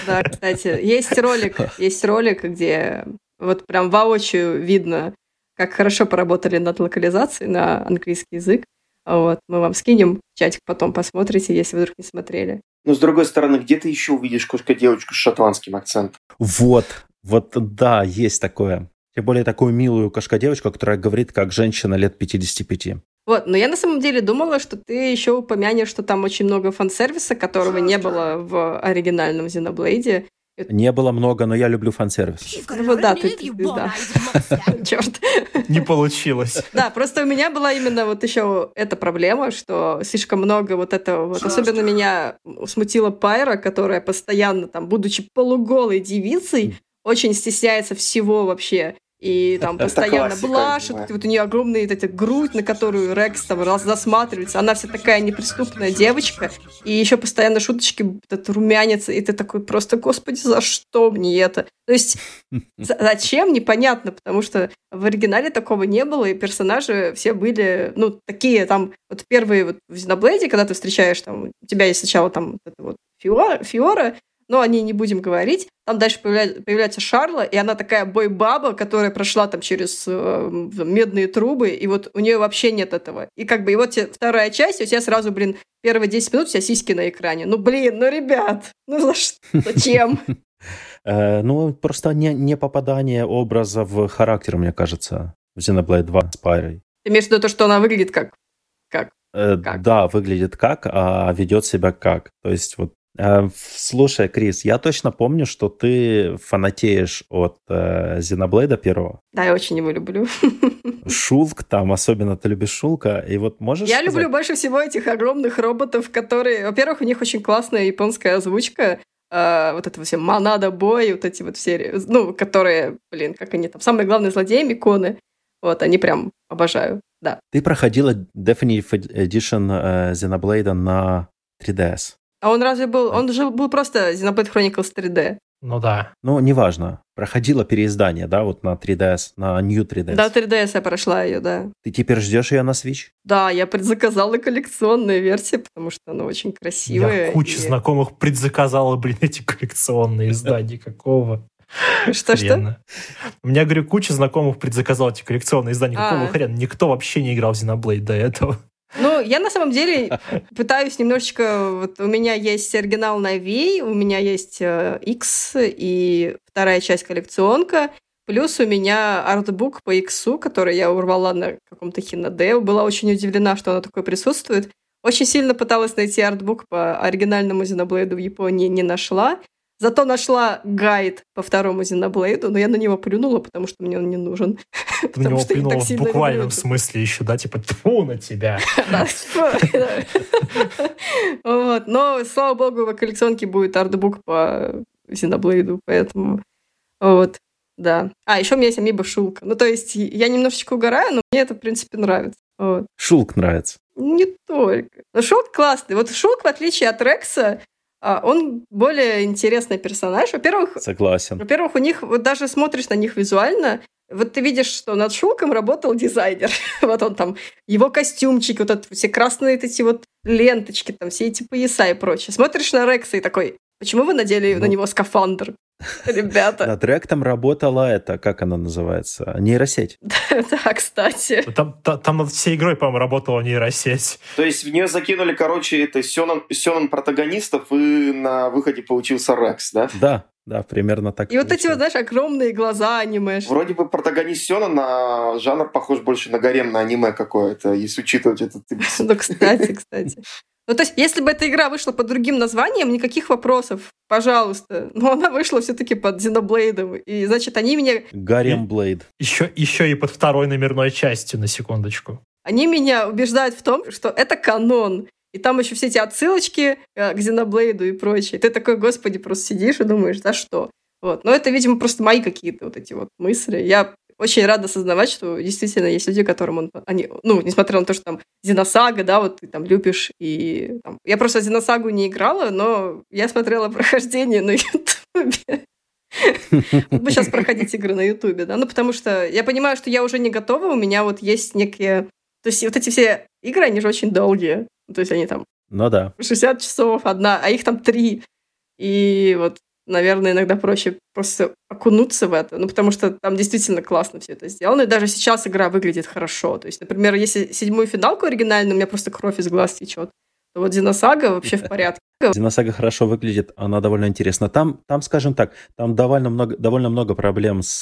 Да, кстати, есть ролик, есть ролик, где вот прям воочию видно, как хорошо поработали над локализацией на английский язык. Вот, мы вам скинем чатик, потом посмотрите, если вы вдруг не смотрели. Но с другой стороны, где ты еще увидишь кошка-девочку с шотландским акцентом? Вот, вот да, есть такое. Тем более такую милую кошка-девочку, которая говорит как женщина лет 55. Вот, но я на самом деле думала, что ты еще упомянешь, что там очень много фан-сервиса, которого не было в оригинальном Xenoblade, не было много, но я люблю фан-сервис. Ну да, ты, ты, да. Черт. Не получилось. Да, просто у меня была именно вот еще эта проблема, что слишком много вот этого. Вот особенно меня смутила Пайра, которая постоянно там, будучи полуголой девицей, очень стесняется всего вообще. И там постоянно блашет, вот у нее огромная эта грудь, на которую Рекс там засматривается. Она вся такая неприступная девочка. И еще постоянно шуточки, этот румянец, и ты такой просто, господи, за что мне это? То есть зачем, непонятно, потому что в оригинале такого не было, и персонажи все были, ну, такие там, вот первые вот в Xenoblade, когда ты встречаешь там, у тебя есть сначала там вот вот Фиора, Фиора но о ней не будем говорить. Там дальше появляется, появляется Шарла, и она такая бой-баба, которая прошла там через э, медные трубы, и вот у нее вообще нет этого. И как бы, и вот те, вторая часть, у тебя сразу, блин, первые 10 минут у тебя сиськи на экране. Ну, блин, ну, ребят, ну, за что? Зачем? Э, ну, просто не, не попадание образа в характер, мне кажется, в Xenoblade 2 с Пайрой. Ты имеешь в виду то, что она выглядит как? Как? Э, как? Да, выглядит как, а ведет себя как. То есть вот слушай, Крис, я точно помню, что ты фанатеешь от э, Зеноблейда первого. Да, я очень его люблю. Шулк там, особенно ты любишь Шулка, и вот можешь Я сказать... люблю больше всего этих огромных роботов, которые... Во-первых, у них очень классная японская озвучка, Uh, вот это все Монада Бой, вот эти вот все, ну, которые, блин, как они там, самые главные злодеи, Миконы, вот, они прям обожаю, да. Ты проходила Definitive Edition uh, Xenoblade на 3DS. А он разве был... Он же был просто Xenoblade Chronicles 3D. Ну да. Ну, неважно. Проходила переиздание, да, вот на 3DS, на New 3DS. Да, 3DS я прошла ее, да. Ты теперь ждешь ее на Switch? Да, я предзаказала коллекционную версию, потому что она очень красивая. Я кучу и... знакомых предзаказала, блин, эти коллекционные издания. Какого? Что-что? У меня, говорю, куча знакомых предзаказал эти коллекционные издания. Какого А. хрена? Никто вообще не играл в Xenoblade до этого. Ну, я на самом деле пытаюсь немножечко... Вот у меня есть оригинал на Wii, у меня есть э, X и вторая часть коллекционка, плюс у меня артбук по X, который я урвала на каком-то хиноде. Была очень удивлена, что оно такое присутствует. Очень сильно пыталась найти артбук по оригинальному Xenoblade в Японии, не нашла. Зато нашла гайд по второму Xenoblade, но я на него плюнула, потому что мне он не нужен. Ты на него плюнула в буквальном смысле еще, да? Типа, тьфу на тебя. Да, да. Вот. Но, слава богу, в коллекционке будет артбук по Xenoblade, поэтому вот, да. А, еще у меня есть амиба Шулка. Ну, то есть, я немножечко угораю, но мне это, в принципе, нравится. Вот. Шулк нравится. Не только. Но Шулк классный. Вот Шулк, в отличие от Рекса, он более интересный персонаж. Во-первых, Согласен. во-первых, у них, вот даже смотришь на них визуально, вот ты видишь, что над Шулком работал дизайнер. вот он там, его костюмчики, вот это, все красные эти вот ленточки, там все эти пояса и прочее. Смотришь на Рекса и такой, почему вы надели на Ну. него скафандр? Ребята. Над Ректом работала это, как она называется, нейросеть. Да, кстати. Там, та- там над всей игрой, по-моему, работала нейросеть. То есть в нее закинули, короче, это сёнэн протагонистов, и на выходе получился Рекс, да? Да, да, примерно так. И вот эти вот, знаешь, огромные глаза аниме. Вроде бы протагонист Сёнэн, а жанр похож больше на гаремное аниме какое-то, если учитывать этот. Ну, кстати, кстати. Ну, то есть, если бы эта игра вышла под другим названием, никаких вопросов, пожалуйста. Но она вышла все-таки под Xenoblade. И, значит, они меня, Гарем Блейд. Еще, еще и под второй номерной частью, на секундочку. они меня убеждают в том, что это канон. И там еще все эти отсылочки э, к Xenoblade и прочее. Ты такой, господи, просто сидишь и думаешь, за что? Вот. Но это, видимо, просто мои какие-то вот эти вот мысли. Я очень рада осознавать, что действительно есть люди, которым он... Они, ну, несмотря на то, что там Зиносага, да, вот ты там любишь, и... там, я просто Зиносагу не играла, но я смотрела прохождение на Ютубе. Бы сейчас проходить игры на Ютубе, да, ну, потому что я понимаю, что я уже не готова, у меня вот есть некие... То есть вот эти все игры, они же очень долгие. То есть они там Ну да. 60 часов одна, а их там три. И вот, наверное, иногда проще просто окунуться в это, ну, потому что там действительно классно все это сделано. И даже сейчас игра выглядит хорошо. То есть, например, если седьмую финалку оригинальную, у меня просто кровь из глаз течет, то вот Зиносага вообще в порядке. Зиносага хорошо выглядит, она довольно интересна. Там, там, скажем так, там довольно много, довольно много проблем с,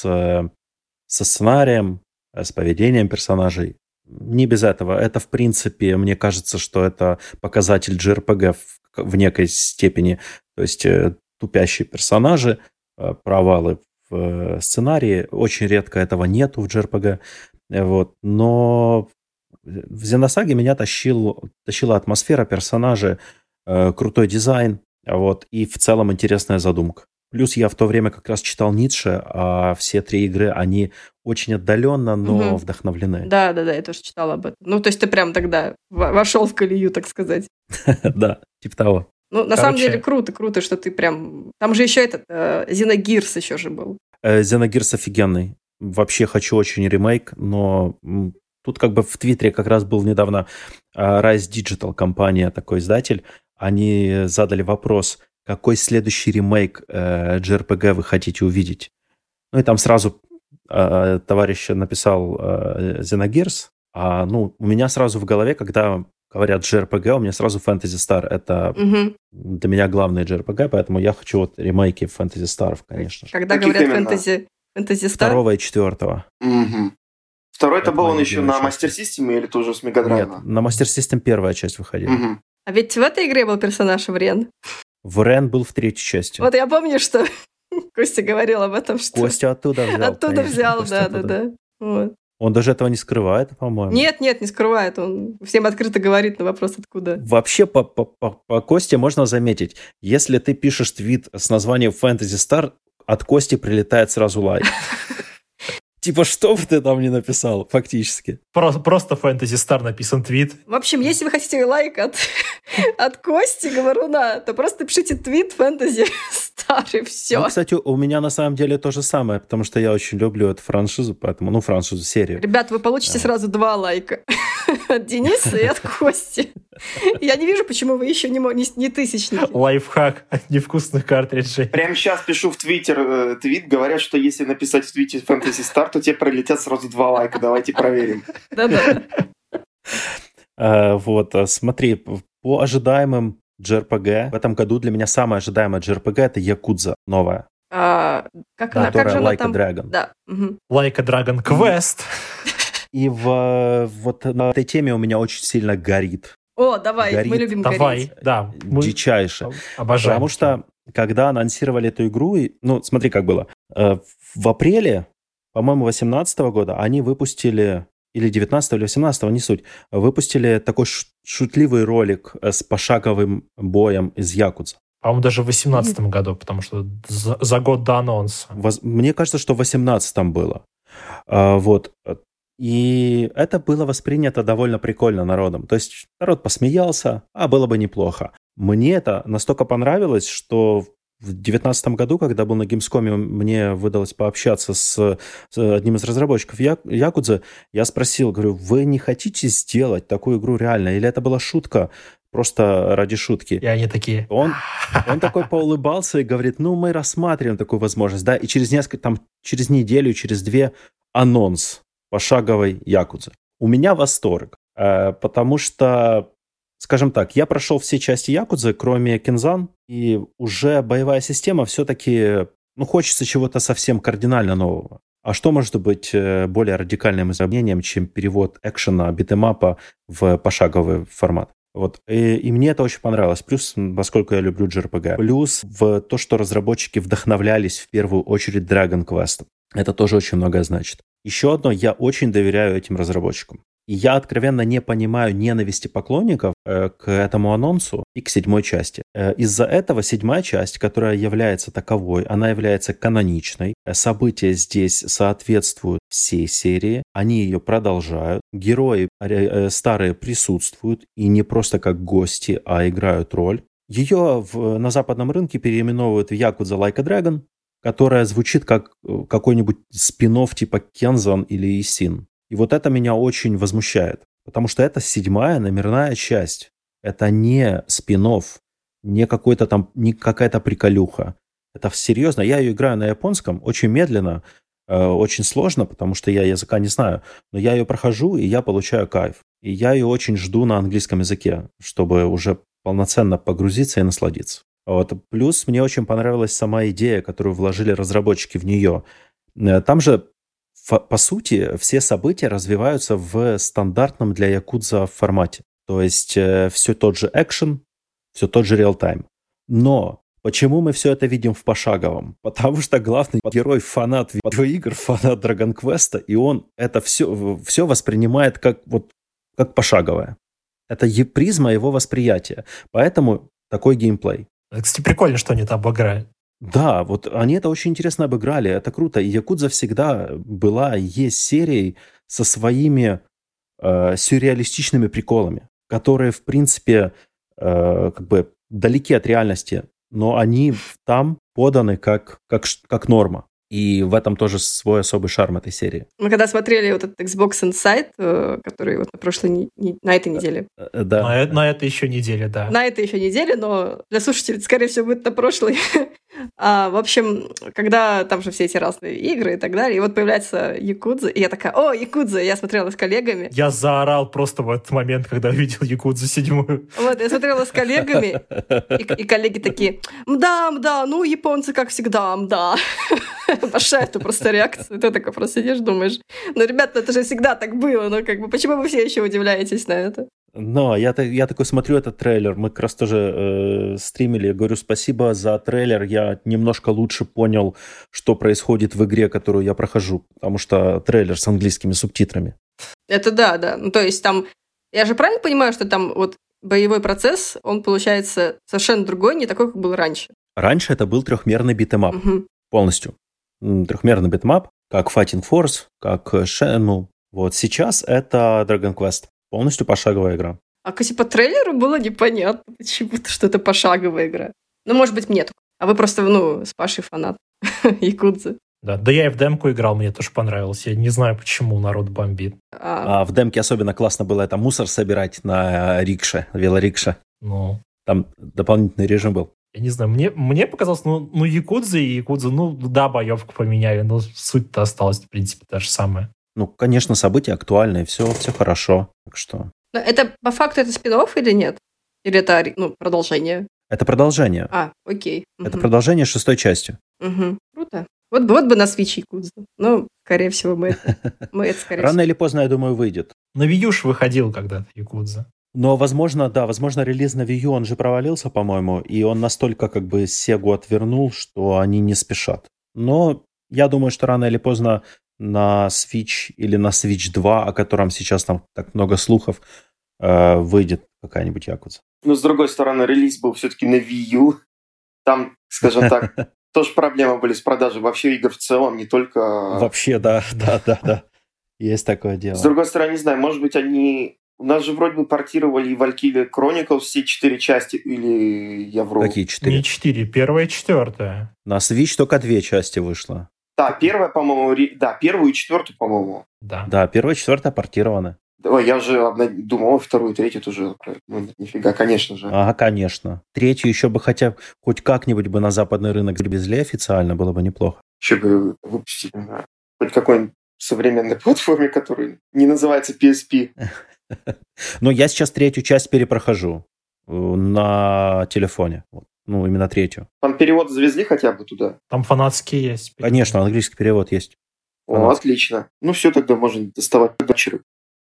со сценарием, с поведением персонажей. Не без этого. Это, в принципе, мне кажется, что это показатель JRPG в, в некой степени. То есть э, тупящие персонажи, э, провалы в э, сценарии. Очень редко этого нету в JRPG. Вот. Но в Зеносаге меня тащил, тащила атмосфера персонажей, э, крутой дизайн, вот, и в целом интересная задумка. Плюс я в то время как раз читал Ницше, а все три игры, они очень отдаленно, но Мгм. вдохновлены. Да, да, да, я тоже читала об этом. Ну, то есть ты прям тогда во- вошел в колею, так сказать. Да, типа того. Ну, на самом Короче- деле круто, круто, что ты прям... Там же еще этот э, Зиногирс еще же был. Э, Xenogears офигенный. Вообще хочу очень ремейк, но тут как бы в Твиттере как раз был недавно а, Rise Digital компания, такой издатель. Они задали вопрос, какой следующий ремейк э, JRPG вы хотите увидеть? Ну и там сразу э, товарищ написал э, Xenogears, а ну у меня сразу в голове, когда говорят JRPG, у меня сразу Fantasy Star. Это Мгм. для меня главный JRPG, поэтому я хочу вот ремейки Fantasy Star, конечно же. Когда Каких говорят именно? фэнтези, фэнтези Стар, Второго и четвертого. Мгм. Второй это был он еще на. Мастер Системе или тоже с Нет, Мегадрайва? на Master System первая часть выходила. Мгм. А ведь в этой игре был персонаж Врен. В Рен был в третьей части. Вот я помню, что Костя говорил об этом, что Костя оттуда взял. оттуда конечно, взял, Костя да, оттуда. да, да. Вот. Он даже этого не скрывает, по-моему. Нет, нет, не скрывает. Он всем открыто говорит на вопрос, откуда. Вообще по, по, по, по Косте можно заметить, если ты пишешь твит с названием Fantasy Star, от Кости прилетает сразу лайк. Типа, что бы ты там не написал, фактически. Просто, просто Fantasy Star написан твит. В общем, если вы хотите лайк от, от Кости Говоруна, то просто пишите твит фэнтези Star, и все. Ну, кстати, у меня на самом деле то же самое, потому что я очень люблю эту франшизу, поэтому, ну, франшизу, серию. Ребят, вы получите сразу два лайка. От Дениса и от Кости. Я не вижу, почему вы еще не, не, не тысячники. Лайфхак от невкусных картриджей. Прямо сейчас пишу в Твиттер э, твит, говорят, что если написать в твите Fantasy Star, то тебе пролетят сразу два лайка. Давайте проверим. Да-да. Э, вот, э, смотри, по ожидаемым JRPG, в этом году для меня самая ожидаемая JRPG это Якудза новая. А, как Да, она, как же которая она Like a там? Dragon. Да. мгм. Like a Dragon Quest. И в, вот на этой теме у меня очень сильно горит. О, давай, Горит. мы любим Давай, гореть. да. Мы Дичайше. обожаем. Потому что, когда анонсировали эту игру, и- ну, смотри, как было. Э, В апреле, по-моему, 2018 года они выпустили, или 19 или 18 не суть, выпустили такой шутливый ролик э, с пошаговым боем из Якудза. По-моему, даже в 2018 году, потому что за, за год до анонса. Воз- Мне кажется, что в 18 было. А, Вот. И это было воспринято довольно прикольно народом. То есть народ посмеялся, а было бы неплохо. Мне это настолько понравилось, что в 2019 году, когда был на Gamescom, мне выдалось пообщаться с, с одним из разработчиков Я- Якудзы, я спросил, говорю, вы не хотите сделать такую игру реально? Или это была шутка просто ради шутки? И они такие... Он, он такой поулыбался и говорит, ну, мы рассматриваем такую возможность, да, и через несколько, там, через неделю, через две анонс пошаговой Якудзы. У меня восторг, э, потому что, скажем так, я прошел все части Якудзы, кроме Кензан, и уже боевая система все-таки, ну, хочется чего-то совсем кардинально нового. А что может быть э, более радикальным изменением, чем перевод экшена, битэмапа в пошаговый формат? Вот. И, и мне это очень понравилось. Плюс, поскольку я люблю JRPG. Плюс в то, что разработчики вдохновлялись в первую очередь Dragon Quest. Это тоже очень многое значит. Еще одно, я очень доверяю этим разработчикам. Я откровенно не понимаю ненависти поклонников э, к этому анонсу и к седьмой части. Э, из-за этого седьмая часть, которая является таковой, она является каноничной. Э, События здесь соответствуют всей серии. Они ее продолжают. Герои старые присутствуют и не просто как гости, а играют роль. Ее в- на западном рынке переименовывают в Yakuza Like a Dragon, которая звучит как какой-нибудь спин типа Кензан или Исин. И вот это меня очень возмущает, потому что это седьмая номерная часть. Это не спин не какой-то там, не какая-то приколюха. Это серьезно. Я ее играю на японском очень медленно, э, очень сложно, потому что я языка не знаю. Но я ее прохожу, и я получаю кайф. И я ее очень жду на английском языке, чтобы уже полноценно погрузиться и насладиться. Вот. Плюс мне очень понравилась сама идея, которую вложили разработчики в нее. Э, Там же, по сути, все события развиваются в стандартном для Якудза формате. То есть все тот же экшен, все тот же реал-тайм. Но почему мы все это видим в пошаговом? Потому что главный герой фанат видеоигр, фанат Dragon Quest, и он это все, все воспринимает как, вот, как пошаговое. Это призма его восприятия. Поэтому такой геймплей. Кстати, прикольно, что они это обыграли. Да, вот они это очень интересно обыграли, это круто. И Якудза всегда была и есть серией со своими э, сюрреалистичными приколами, которые, в принципе, э, как бы далеки от реальности, но они там поданы как, как, как норма. И в этом тоже свой особый шарм этой серии. Мы когда смотрели вот этот Xbox Insight, э, который вот на прошлой, не- не- на этой неделе, Э, Да. На, э- на этой еще неделе, да. на этой еще неделе, но для слушателей, скорее всего, будет на прошлой. А, в общем, когда там же все эти разные игры и так далее, и вот появляется Якудза, и я такая, о, Якудза, я смотрела с коллегами. Я заорал просто в этот момент, когда увидел Якудзу седьмую. Вот, я смотрела с коллегами, и, и коллеги такие, мда, мда, ну, японцы, как всегда, мда. Пошла это просто реакция. Ты такой просто сидишь, думаешь, ну, ребята, это же всегда так было, ну, как бы, почему вы все еще удивляетесь на это? Но я, я такой смотрю этот трейлер, мы как раз тоже э, стримили, я говорю спасибо за трейлер, я немножко лучше понял, что происходит в игре, которую я прохожу, потому что трейлер с английскими субтитрами. Это да, да. Ну, то есть там, я же правильно понимаю, что там вот боевой процесс, он получается совершенно другой, не такой, как был раньше. Раньше это был трехмерный beat 'em up Мгм. полностью. Трехмерный beat 'em up, как Fighting Force, как э, Shenmue. Вот сейчас это Dragon Quest, полностью пошаговая игра. А, кстати, по трейлеру было непонятно почему-то, что это пошаговая игра. Ну, может быть, мне только А вы просто, ну, с Пашей фанат Якудзы. Да, да я и в демку играл, мне тоже понравилось. Я не знаю, почему народ бомбит. А, а в демке особенно классно было это мусор собирать на рикше, велорикше. Ну. Там дополнительный режим был. Я не знаю, мне, мне показалось, ну, ну Якудза и Якудза, ну, да, боевку поменяли, но суть-то осталась, в принципе, та же самая. Ну, конечно, события актуальные, все, все хорошо. Так что... Но это по факту это спин или нет? Или это ну, продолжение? Это продолжение. А, окей. Это угу. продолжение шестой части. Угу. Круто. Вот, вот бы на Switch Якудза. Ну, скорее всего, мы это, мы это скорее Рано всего. или поздно, я думаю, выйдет. На U выходил когда-то Якудза. Но, возможно, да, возможно, релиз на Wii U, он же провалился, по-моему, и он настолько как бы Сегу отвернул, что они не спешат. Но я думаю, что рано или поздно на Switch или на Switch 2, о котором сейчас там так много слухов, э, выйдет какая-нибудь Якудза. Но, с другой стороны, релиз был все-таки на Wii U. Там, скажем так, тоже проблемы были с продажей вообще игр в целом, не только... Вообще, да, да, да, да. Есть такое дело. С другой стороны, не знаю, может быть, они у нас же вроде бы портировали и Valkyria Chronicles все четыре части, или я вру? Какие четыре? Не четыре, первая и четвертая. На Switch только две части вышло. Да, первая, по-моему, да, первую и четвертую, по-моему. Да. Да, первая и четвертая портированы. Ой, я уже думал, вторую и третью тоже. Ну, нифига, конечно же. Ага, конечно. Третью еще бы хотя хоть как-нибудь бы на западный рынок завезли официально, было бы неплохо. Еще бы выпустить хоть какой-нибудь современной платформе, которая не называется PSP. Но я сейчас третью часть перепрохожу э, на телефоне. Ну, именно третью. Там перевод завезли хотя бы туда? Там фанатские есть. Конечно, английский перевод есть. О, отлично. Ну, все, тогда можно доставать дочеры.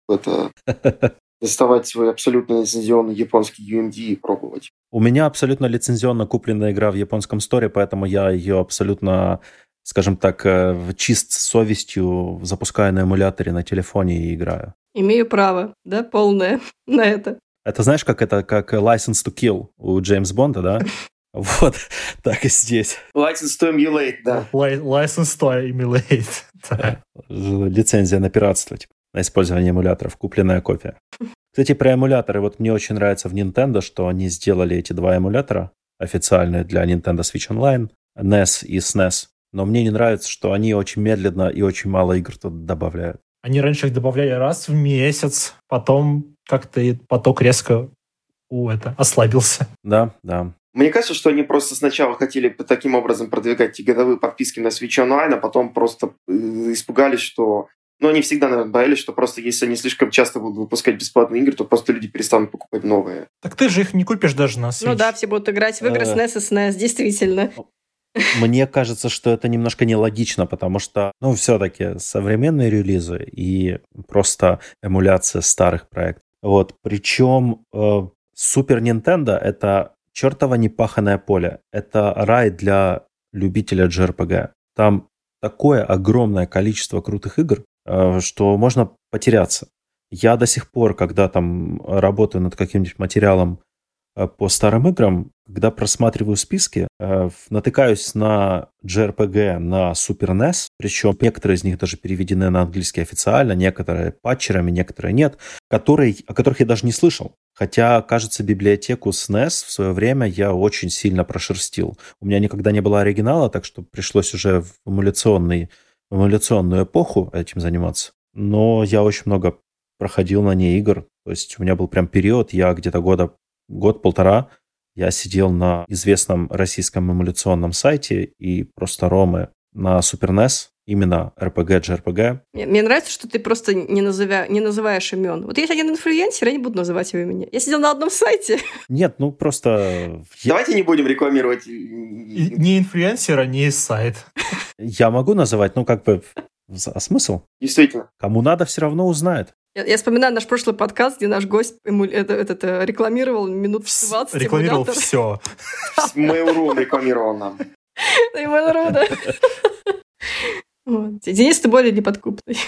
Это доставать свой абсолютно лицензионный японский UMD и пробовать. У меня абсолютно лицензионно купленная игра в японском сторе, поэтому я ее абсолютно, скажем так, э, чист с совестью запускаю на эмуляторе на телефоне и играю. Имею право, да, полное на это. Это знаешь, как это, как License to Kill у Джеймс Бонда, да? Вот, так и здесь. License to Emulate, да. License to Emulate. Лицензия на пиратство, типа, на использование эмуляторов, купленная копия. Кстати, про эмуляторы. Вот мне очень нравится в Nintendo, что они сделали эти два эмулятора официальные для Nintendo Switch Online, NES и SNES. Но мне не нравится, что они очень медленно и очень мало игр тут добавляют. Они раньше их добавляли раз в месяц, потом как-то поток резко у это ослабился. Да, да. Мне кажется, что они просто сначала хотели таким образом продвигать эти годовые подписки на Switch Online, а потом просто э, испугались, что... Ну, они всегда, наверное, боялись, что просто если они слишком часто будут выпускать бесплатные игры, то просто люди перестанут покупать новые. Так ты же их не купишь даже на Switch. Ну да, все будут играть в игры с NES и SNES, действительно. Мне кажется, что это немножко нелогично, потому что, ну, все-таки современные релизы и просто эмуляция старых проектов. Вот, причем э, Nintendo — это чертово непаханное поле. Это рай для любителя JRPG. Там такое огромное количество крутых игр, э, что можно потеряться. Я до сих пор, когда там работаю над каким-нибудь материалом по старым играм, когда просматриваю списки, э, натыкаюсь на JRPG на Super NES, причем некоторые из них даже переведены на английский официально, некоторые патчерами, некоторые нет, которые, о которых я даже не слышал. Хотя, кажется, библиотеку SNES в свое время я очень сильно прошерстил. У меня никогда не было оригинала, так что пришлось уже в, эмуляционный, в эмуляционную эпоху этим заниматься. Но я очень много проходил на ней игр. То есть у меня был прям период, я где-то года год-полтора я сидел на известном российском эмуляционном сайте и просто ромы на Super NES, именно RPG, JRPG. Мне, мне нравится, что ты просто не, назывя, не называешь имен. Вот есть один инфлюенсер, я не буду называть его имени. Я сидел на одном сайте. Нет, ну просто... Давайте не будем рекламировать. Ни инфлюенсера, ни сайт. Я могу называть, ну как бы... А смысл? Действительно. Кому надо, все равно узнает. Я, я вспоминаю наш прошлый подкаст, где наш гость ему, это, это, это, рекламировал минут 20 Рекламировал эмулятор. все. Mail.ru рекламировал нам. Mail.ru, да. Денис, ты более неподкупный.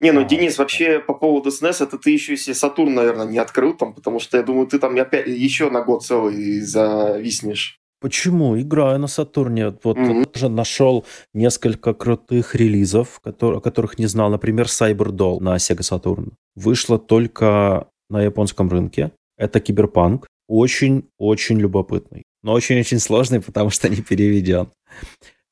Не, ну, Денис, вообще по поводу SNES, это ты еще себе Сатурн, наверное, не открыл там, потому что я думаю, ты там опять еще на год целый зависнешь. Почему? Играю на Сатурне. Вот mm-hmm. тоже нашел несколько крутых релизов, которые, о которых не знал. Например, Cyberdoll на Sega Saturn. Вышло только на японском рынке. Это киберпанк. Очень-очень любопытный. но очень-очень сложный, потому что не переведен.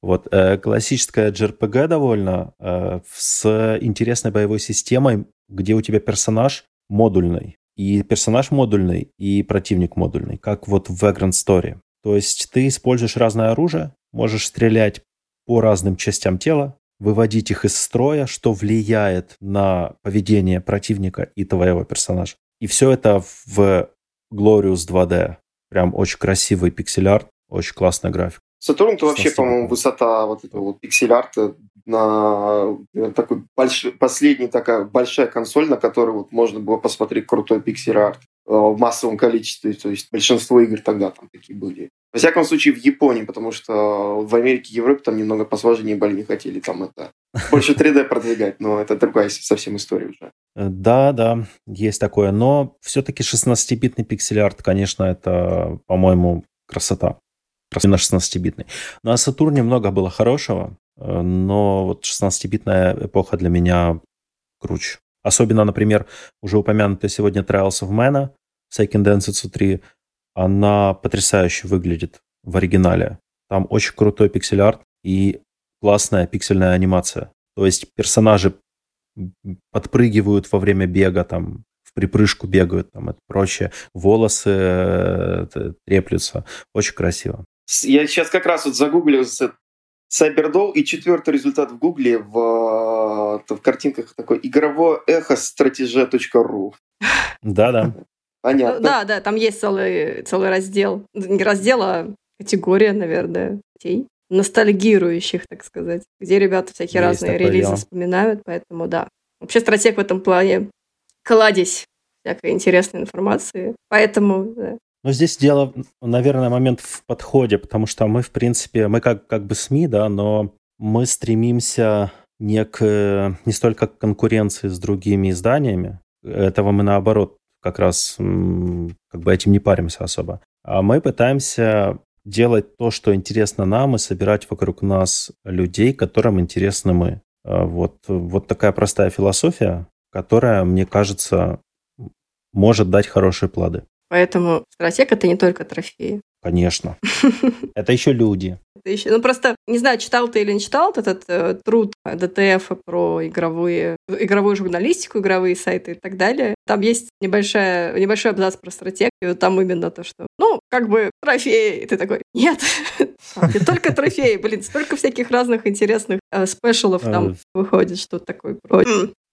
Вот, э, классическая JRPG довольно э, с интересной боевой системой, где у тебя персонаж модульный. И персонаж модульный, и противник модульный, как вот в Vagrant Story. То есть ты используешь разное оружие, можешь стрелять по разным частям тела, выводить их из строя, что влияет на поведение противника и твоего персонажа. И все это в Glorious 2D. Прям очень красивый пиксель-арт, очень классная графика. Сатурн это вообще, по-моему, высота вот этого вот пиксель-арта на такой большой, последняя такая большая консоль, на которой вот можно было посмотреть крутой пиксель-арт э, в массовом количестве. То есть большинство игр тогда там такие были. Во всяком случае, в Японии, потому что в Америке, Европе там немного посложнее были, не хотели там это больше 3D продвигать, но это другая совсем история уже. Э, да, да, есть такое, но все-таки 16-битный пиксель-арт, конечно, это, по-моему, красота на 16-битный. На Сатурне много было хорошего, э, но вот 16-битная эпоха для меня круче. Особенно, например, уже упомянутая сегодня Trials of Mana, Seiken Densetsu 3, она потрясающе выглядит в оригинале. Там очень крутой пиксель-арт и классная пиксельная анимация. То есть персонажи подпрыгивают во время бега, там, в припрыжку бегают, там, и прочее. Волосы э, треплются. Очень красиво. Я сейчас как раз вот загуглил Cyberdoll, и четвертый результат в Гугле в, в картинках такой игровое эхо стратеже.ру. Да-да. Понятно. Да, да, там есть целый, целый раздел. Не раздел, а категория, наверное, детей. Ностальгирующих, так сказать. Где ребята всякие есть разные релизы дело. вспоминают, поэтому да. Вообще стратег в этом плане кладезь всякой интересной информации. Поэтому да, но здесь дело, наверное, момент в подходе, потому что мы, в принципе, мы как, как бы СМИ, да, но мы стремимся не, к, не столько к конкуренции с другими изданиями, этого мы наоборот как раз как бы этим не паримся особо, а мы пытаемся делать то, что интересно нам, и собирать вокруг нас людей, которым интересны мы. А вот, вот такая простая философия, которая, мне кажется, может дать хорошие плоды. Поэтому стратег это не только трофеи. Конечно. Это еще люди. Это еще, ну просто, не знаю, читал ты или не читал этот э, труд ДТФ про игровые, игровую журналистику, игровые сайты и так далее. Там есть небольшая, небольшой абзац про стратег, и вот там именно то, что, ну, как бы трофеи. И ты такой, нет, не только трофеи, блин, столько всяких разных интересных э, спешалов там э, выходит, что такое.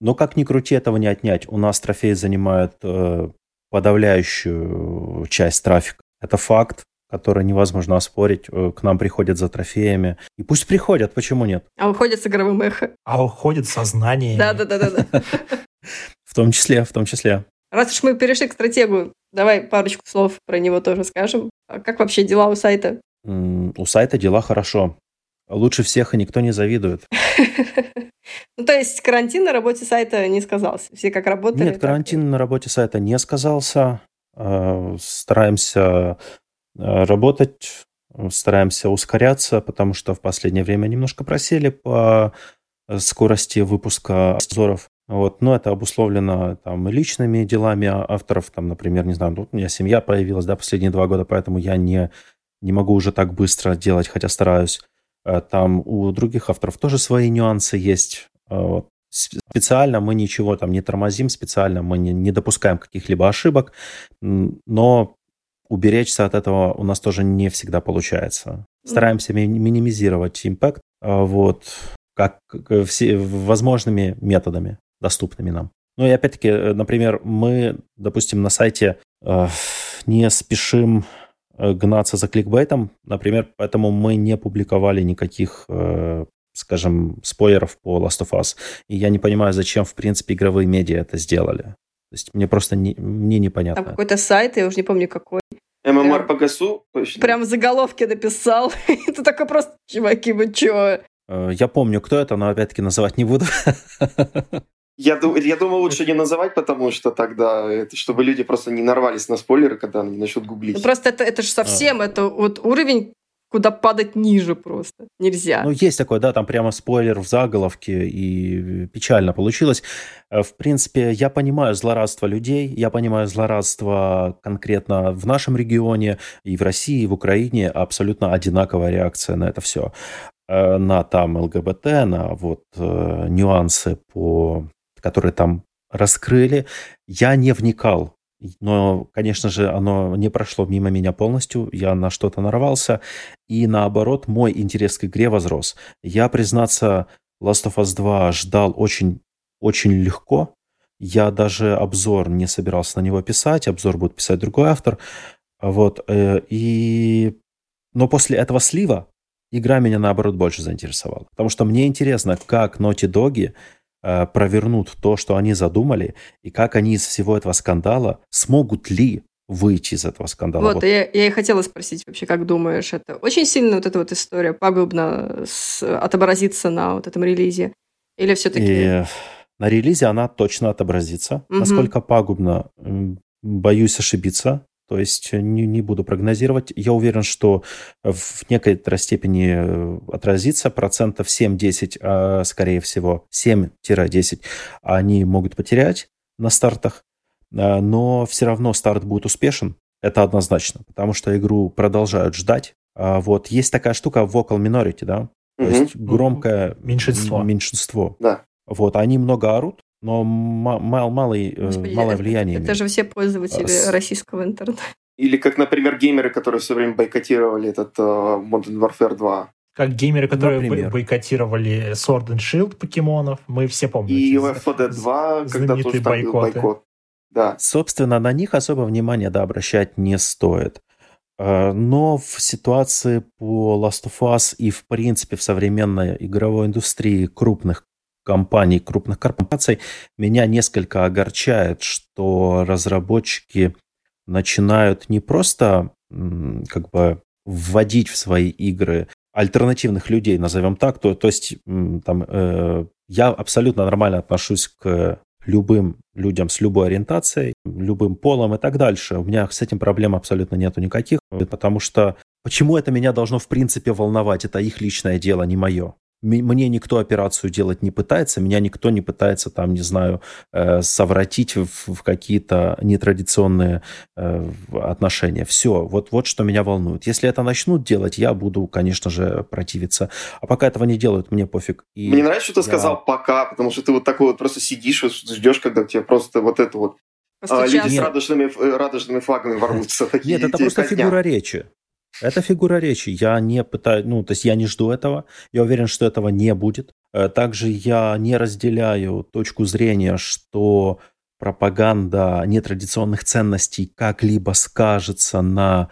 Но как ни крути, этого не отнять. У нас трофеи занимают э, подавляющую часть трафика. Это факт, который невозможно оспорить. Э, к нам приходят за трофеями. И пусть приходят, почему нет? А уходят с игровым эхо. А уходят сознание. Да-да-да. В том числе, в том числе. Раз уж мы перешли к стратегу, давай парочку слов про него тоже скажем. А как вообще дела у сайта? У сайта дела хорошо. Лучше всех и никто не завидует. Ну, то есть карантин на работе сайта не сказался? Все как работали? Нет, карантин на работе сайта не сказался. Э, стараемся работать, стараемся ускоряться, потому что в последнее время немножко просели по скорости выпуска обзоров. Вот, но это обусловлено там личными делами авторов, там, например, не знаю, тут у меня семья появилась, да, последние два года, поэтому я не, не могу уже так быстро делать, хотя стараюсь. Э, там у других авторов тоже свои нюансы есть. Э. Специально мы ничего там не тормозим, специально мы не, не допускаем каких-либо ошибок, но уберечься от этого у нас тоже не всегда получается. Стараемся ми- минимизировать импакт э, вот, как все, возможными методами, доступными нам. Ну и опять-таки, например, мы, допустим, на сайте э, не спешим Э, гнаться за кликбейтом, например, поэтому мы не публиковали никаких, э, скажем, спойлеров по Last of Us. И я не понимаю, зачем, в принципе, игровые медиа это сделали. То есть мне просто не, мне непонятно. Там какой-то сайт, я уже не помню какой. ММР по ГАСУ? Точно. Прям в заголовке написал. это такой просто, чуваки, вы чё? Э, я помню, кто это, но опять-таки называть не буду. Я, я думаю, лучше не называть, потому что тогда, это, чтобы люди просто не нарвались на спойлеры, когда они начнут гуглить. Ну, просто это, это же совсем, а. это вот уровень куда падать ниже просто. Нельзя. Ну, есть такое, да, там прямо спойлер в заголовке, и печально получилось. Э, в принципе, я понимаю злорадство людей, я понимаю злорадство конкретно в нашем регионе, и в России, и в Украине абсолютно одинаковая реакция на это все. Э, на там ЛГБТ, на вот э, нюансы, по, которые там раскрыли. Я не вникал но, конечно же, оно не прошло мимо меня полностью, я на что-то нарвался, и наоборот, мой интерес к игре возрос. Я, признаться, Last of Us 2 ждал очень, очень легко, я даже обзор не собирался на него писать, обзор будет писать другой автор, вот, э, и... Но после этого слива игра меня, наоборот, больше заинтересовала. Потому что мне интересно, как Naughty Dog Э, провернут то, что они задумали, и как они из всего этого скандала смогут ли выйти из этого скандала. Вот, вот. Я, я и хотела спросить вообще, как думаешь, это очень сильно вот эта вот история пагубно с, отобразится на вот этом релизе? Или все-таки... И на релизе она точно отобразится. Угу. Насколько пагубно, боюсь ошибиться. То есть э, не, не буду прогнозировать. Я уверен, что в некоторой степени э, отразится процентов 7-10, а скорее всего 7-10 они могут потерять на стартах. А, но все равно старт будет успешен. Это однозначно, потому что игру продолжают ждать. А вот есть такая штука vocal minority, да? То угу. есть громкое меньшинство. меньшинство. Да. Вот, они много орут, но мал, малый, э, Господи, малое это, влияние. Это имеет. же все пользователи С... российского интернета. Или как, например, геймеры, которые все время бойкотировали этот uh, Modern Warfare 2. Как геймеры, которые Например. бойкотировали Sword and Shield покемонов, мы все помним. И Left 4 Dead 2, когда тоже там был бойкот. Да. Собственно, на них особо внимания да, обращать не стоит. Э, но в ситуации по Last of Us и, в принципе, в современной игровой индустрии крупных компаний, крупных корпораций, меня несколько огорчает, что разработчики начинают не просто как бы вводить в свои игры альтернативных людей, назовем так, то, то есть там, э, я абсолютно нормально отношусь к любым людям с любой ориентацией, любым полом и так дальше. У меня с этим проблем абсолютно нету никаких, потому что почему это меня должно в принципе волновать? Это их личное дело, не мое мне никто операцию делать не пытается, меня никто не пытается там, не знаю, э, совратить в, в какие-то нетрадиционные э, отношения. Все, вот, вот что меня волнует. Если это начнут делать, я буду, конечно же, противиться. А пока этого не делают, мне пофиг. И мне нравится, что ты я... сказал «пока», потому что ты вот такой вот просто сидишь и ждешь, когда тебе просто вот это вот а, люди с радужными, э, радужными флагами ворвутся. Нет, это просто фигура речи. Это фигура речи. Я не пытаюсь, ну, то есть я не жду этого. Я уверен, что этого не будет. Э, также я не разделяю точку зрения, что пропаганда нетрадиционных ценностей как-либо скажется на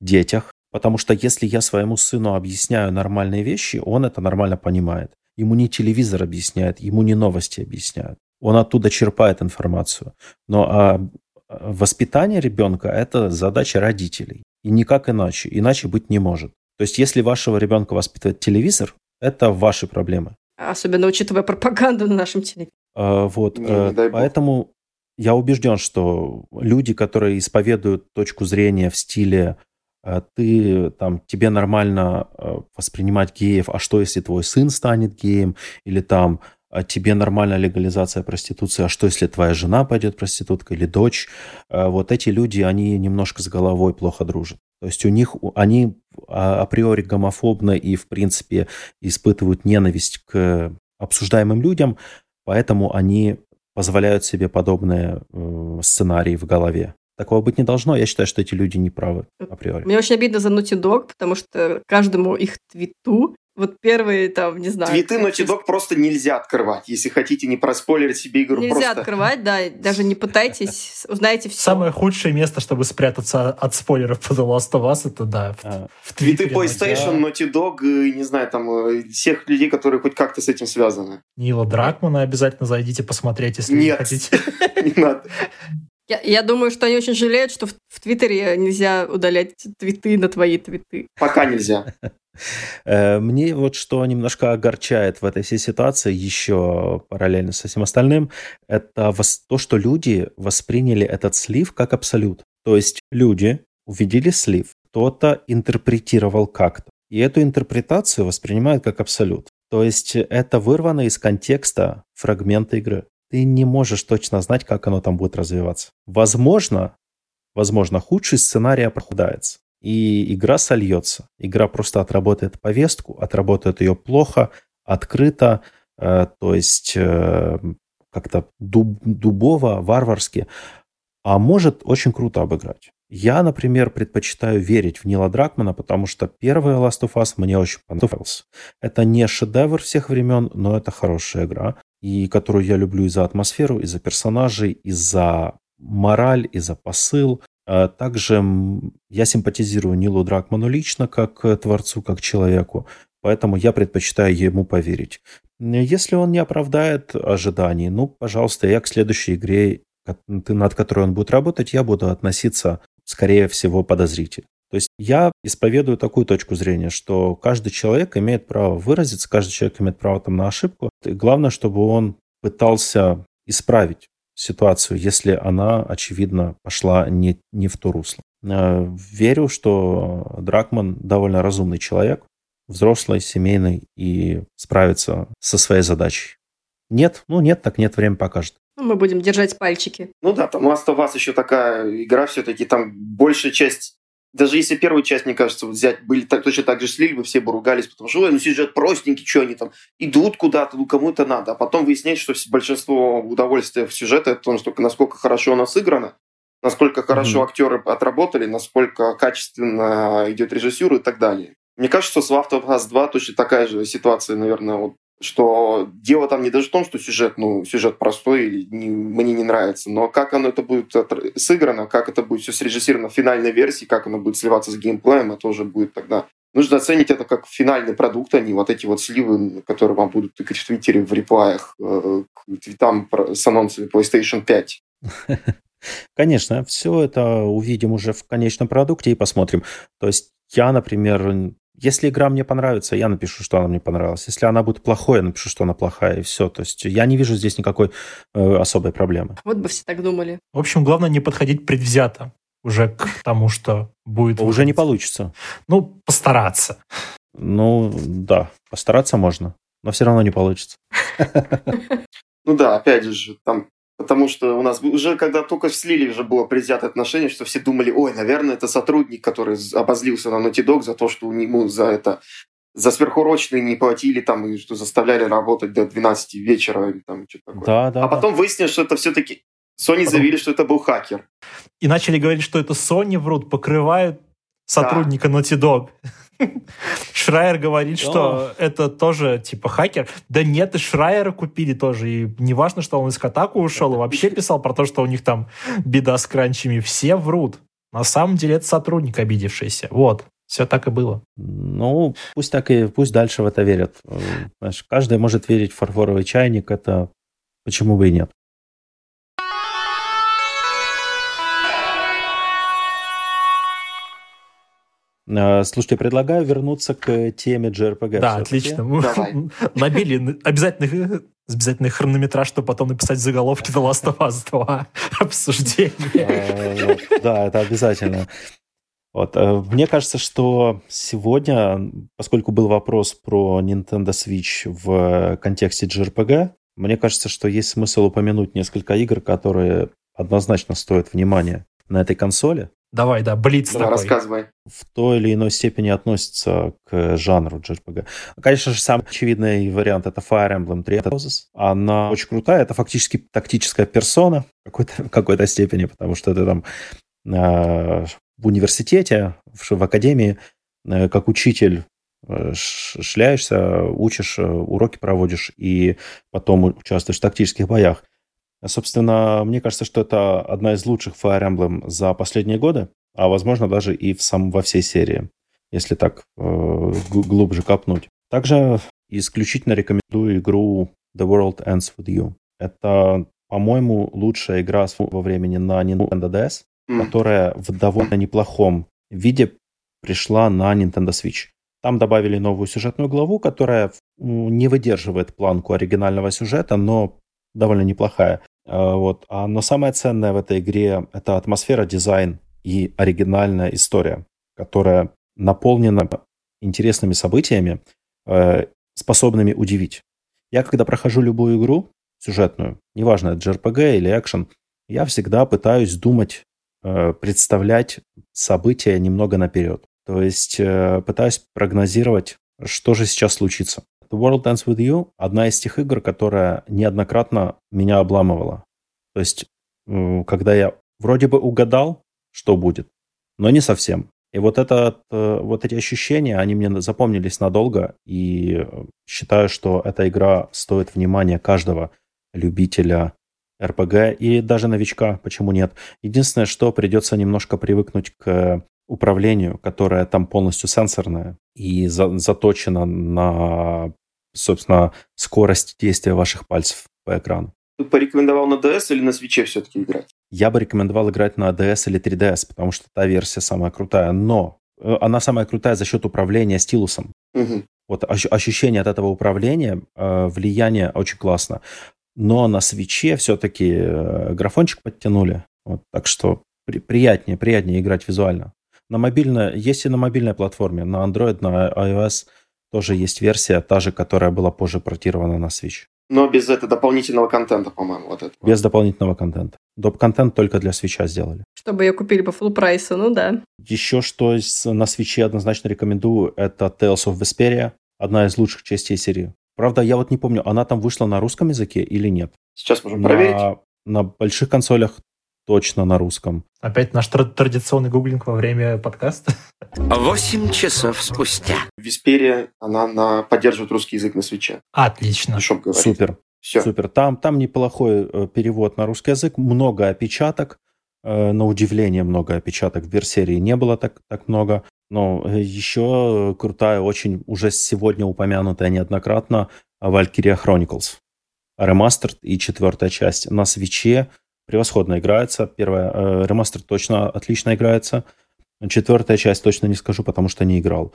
детях. Потому что если я своему сыну объясняю нормальные вещи, он это нормально понимает. Ему не телевизор объясняет, ему не новости объясняют. Он оттуда черпает информацию. Но а, воспитание ребенка – это задача родителей. И никак иначе. Иначе быть не может. То есть, если вашего ребенка воспитывает телевизор, это ваши проблемы. Особенно учитывая пропаганду на нашем телевизоре. А, вот. Не, не э, поэтому я убежден, что люди, которые исповедуют точку зрения в стиле э, ты там тебе нормально э, воспринимать геев, а что если твой сын станет геем, или там а тебе нормальная легализация проституции, а что если твоя жена пойдет проституткой или дочь? А вот эти люди, они немножко с головой плохо дружат. То есть у них, они а, априори гомофобны и, в принципе, испытывают ненависть к обсуждаемым людям, поэтому они позволяют себе подобные э, сценарии в голове. Такого быть не должно. Я считаю, что эти люди не правы априори. Мне очень обидно за Naughty Dog, потому что каждому их твиту вот первые там, не знаю... Твиты Naughty Dog просто нельзя открывать, если хотите не проспойлерить себе игру. Нельзя просто... открывать, да, даже не пытайтесь, узнаете все. Самое худшее место, чтобы спрятаться от спойлеров по The Last of Us, это, да, в, а. в Твиты PlayStation, Naughty Dog, не знаю, там, э, всех людей, которые хоть как-то с этим связаны. Нила Дракмана обязательно зайдите посмотреть, если Нет, не хотите. не надо. Я, я думаю, что они очень жалеют, что в, в Твиттере нельзя удалять твиты на твои твиты. Пока нельзя. Э, мне вот что немножко огорчает в этой всей ситуации, еще параллельно со всем остальным, это то, что люди восприняли этот слив как абсолют. То есть люди увидели слив, кто-то интерпретировал как-то. и эту интерпретацию воспринимают как абсолют. То есть это вырвано из контекста фрагмента игры. Ты не можешь точно знать, как оно там будет развиваться. Возможно, возможно, худший сценарий оправдается. И игра сольется. Игра просто отработает повестку, отработает ее плохо, открыто, э, то есть э, как-то дуб, дубово, варварски, а может очень круто обыграть. Я, например, предпочитаю верить в Нила Дракмана, потому что первая Last of Us мне очень понравился. Это не шедевр всех времен, но это хорошая игра, и которую я люблю и за атмосферу, и за персонажей, и за мораль, и за посыл. А также я симпатизирую Нилу Дракману лично, как творцу, как человеку, поэтому я предпочитаю ему поверить. Если он не оправдает ожиданий, ну, пожалуйста, я к следующей игре, над которой он будет работать, я буду относиться скорее всего, подозритель. То есть я исповедую такую точку зрения, что каждый человек имеет право выразиться, каждый человек имеет право там на ошибку. И главное, чтобы он пытался исправить ситуацию, если она, очевидно, пошла не, не в то русло. Э, верю, что Дракман довольно разумный человек, взрослый, семейный и справится со своей задачей. Нет, ну нет, так нет, время покажет. Ну, мы будем держать пальчики. Ну да, там Last of Us еще такая игра все-таки, там большая часть даже если первую часть, мне кажется, вот взять, были так, точно так же слили, бы все бы ругались, потому что, ой, ну сюжет простенький, что они там идут куда-то, ну кому это надо. А потом выясняется, что большинство удовольствия в сюжете это настолько, насколько хорошо она сыграна, насколько хорошо mm-hmm. актеры отработали, насколько качественно идет режиссер и так далее. Мне кажется, что с Last of Us 2 точно такая же ситуация, наверное, вот что дело там не даже в том, что сюжет, ну, сюжет простой или не, мне не нравится, но как оно это будет сыграно, как это будет все срежиссировано в финальной версии, как оно будет сливаться с геймплеем, это уже будет тогда нужно оценить это как финальный продукт, а не вот эти вот сливы, которые вам будут тыкать в Твиттере в реплаях э, к твитам с анонсами PlayStation 5. Конечно, все это увидим уже в конечном продукте и посмотрим. То есть я, например, если игра мне понравится, я напишу, что она мне понравилась. Если она будет плохой, я напишу, что она плохая, и все. То есть я не вижу здесь никакой э, особой проблемы. Вот бы все так думали. В общем, главное не подходить предвзято уже к тому, что будет. Уже не получится. Ну, постараться. Ну, да, постараться можно, но все равно не получится. Ну да, опять же, там Потому что у нас уже, когда только слили, уже было предвзятое отношение, что все думали, ой, наверное, это сотрудник, который обозлился на Naughty Dog за то, что ему за это за сверхурочные не платили там, и что заставляли работать до 12 вечера или там что-то такое. Да, да, а потом да. выяснилось, что это все-таки Sony потом... заявили, что это был хакер. И начали говорить, что это Sony врут, покрывают сотрудника да. Naughty Dog. Шрайер говорит, что это тоже типа хакер. Да нет, и Шрайера купили тоже. И не важно, что он из Катаку ушел, и вообще писал про то, что у них там беда с кранчами. Все врут. На самом деле это сотрудник обидевшийся. Вот. Все так и было. Ну, пусть так и пусть дальше в это верят. Знаешь, каждый может верить в фарфоровый чайник, это почему бы и нет. Слушайте, предлагаю вернуться к теме JRPG. Да, отлично. Набили обязательный, обязательный хронометраж, чтобы потом написать заголовки The Last of Us 2 обсуждение. А, да, это обязательно. Вот. Э, мне кажется, что сегодня, поскольку был вопрос про Nintendo Switch в контексте JRPG, мне кажется, что есть смысл упомянуть несколько игр, которые однозначно стоят внимания на этой консоли. Давай, да, блиц Давай, такой. рассказывай. В той или иной степени относится к жанру JRPG. Конечно же, самый очевидный вариант — это Fire Emblem Three Houses. Она очень крутая, это фактически тактическая персона в какой-то, какой-то степени, потому что ты там э, в университете, в, в академии, э, как учитель э, шляешься, учишь, э, уроки проводишь и потом участвуешь в тактических боях. Собственно, мне кажется, что это одна из лучших Fire Emblem за последние годы, а возможно даже и в сам, во всей серии, если так э, глубже копнуть. Также исключительно рекомендую игру The World Ends With You. Это, по-моему, лучшая игра во времени на Nintendo DS, mm. которая в довольно неплохом виде пришла на Nintendo Switch. Там добавили новую сюжетную главу, которая не выдерживает планку оригинального сюжета, но довольно неплохая. А, вот. А, но самое ценное в этой игре — это атмосфера, дизайн и оригинальная история, которая наполнена интересными событиями, э, способными удивить. Я, когда прохожу любую игру сюжетную, неважно, это JRPG или экшен, я всегда пытаюсь думать, э, представлять события немного наперед. То есть э, пытаюсь прогнозировать, что же сейчас случится. The World Dance With You – одна из тех игр, которая неоднократно меня обламывала. То есть, когда я вроде бы угадал, что будет, но не совсем. И вот, это, э, вот эти ощущения, они мне запомнились надолго, и считаю, что эта игра стоит внимания каждого любителя РПГ и даже новичка, почему нет. Единственное, что придется немножко привыкнуть к управлению, которое там полностью сенсорное и за, заточено на, собственно, скорость действия ваших пальцев по экрану. Ты порекомендовал на DS или на свече все-таки играть? Я бы рекомендовал играть на DS или 3DS, потому что та версия самая крутая. Но э, она самая крутая за счет управления стилусом. Угу. Вот ощущение от этого управления, э, влияние очень классно. Но на свече все-таки э, графончик подтянули. Вот, так что при, приятнее, приятнее играть визуально. На мобильной, есть и на мобильной платформе, на Android, на iOS тоже есть версия, та же, которая была позже портирована на Switch. Но без этого дополнительного контента, по-моему, вот это. Без дополнительного контента. Доп-контент только для свеча сделали. Чтобы ее купили по full прайсу, ну да. Еще что на свече однозначно рекомендую, это Tales of Vesperia, одна из лучших частей серии. Правда, я вот не помню, она там вышла на русском языке или нет. Сейчас можем на, проверить. На больших консолях точно на русском. Опять наш традиционный гуглинг во время подкаста. Восемь часов спустя. Висперия, она на, поддерживает русский язык на свече. Отлично. Супер. Все. Супер. Там, там неплохой э, перевод на русский язык, много опечаток. Э, на удивление много опечаток. В версерии не было так, так много. Но э, еще крутая, очень уже сегодня упомянутая неоднократно Valkyria Chronicles. Ремастер и четвертая часть на свече превосходно играется. Первая, э, ремастер точно отлично играется. Четвертая часть точно не скажу, потому что не играл.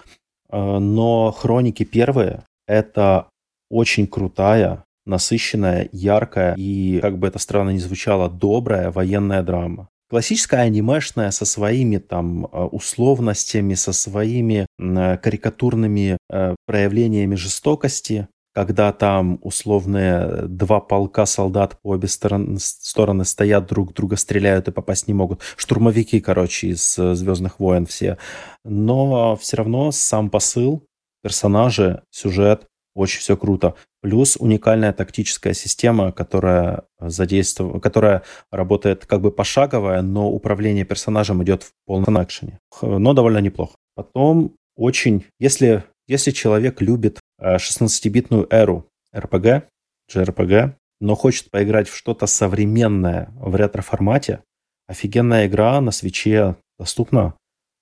Э, но хроники первые — это очень крутая, насыщенная, яркая и, как бы это странно ни звучало, добрая военная драма. Классическая анимешная со своими там э, условностями, со своими карикатурными проявлениями жестокости, когда там условные два полка солдат по обе стороны, стороны стоят, друг друга стреляют и попасть не могут. Штурмовики, короче, из э, «Звездных войн» все. Но все равно сам посыл, персонажи, сюжет, очень все круто. Плюс уникальная тактическая система, которая задействована, которая работает как бы пошаговая, но управление персонажем идет в полном экшене. Но довольно неплохо. Потом очень, если, если человек любит 16-битную э, эру RPG, JRPG, но хочет поиграть в что-то современное в ретро-формате, офигенная игра на свече доступна.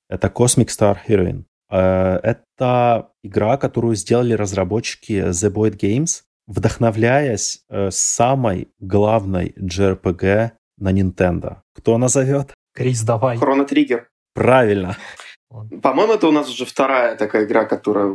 Это Cosmic Star Heroine. Э, это игра, которую сделали разработчики The Boyd Games, вдохновляясь э, самой главной JRPG на Nintendo. Кто назовет? Крис, давай. Хроно Триггер. Правильно. По-моему, это у нас уже вторая такая игра, которая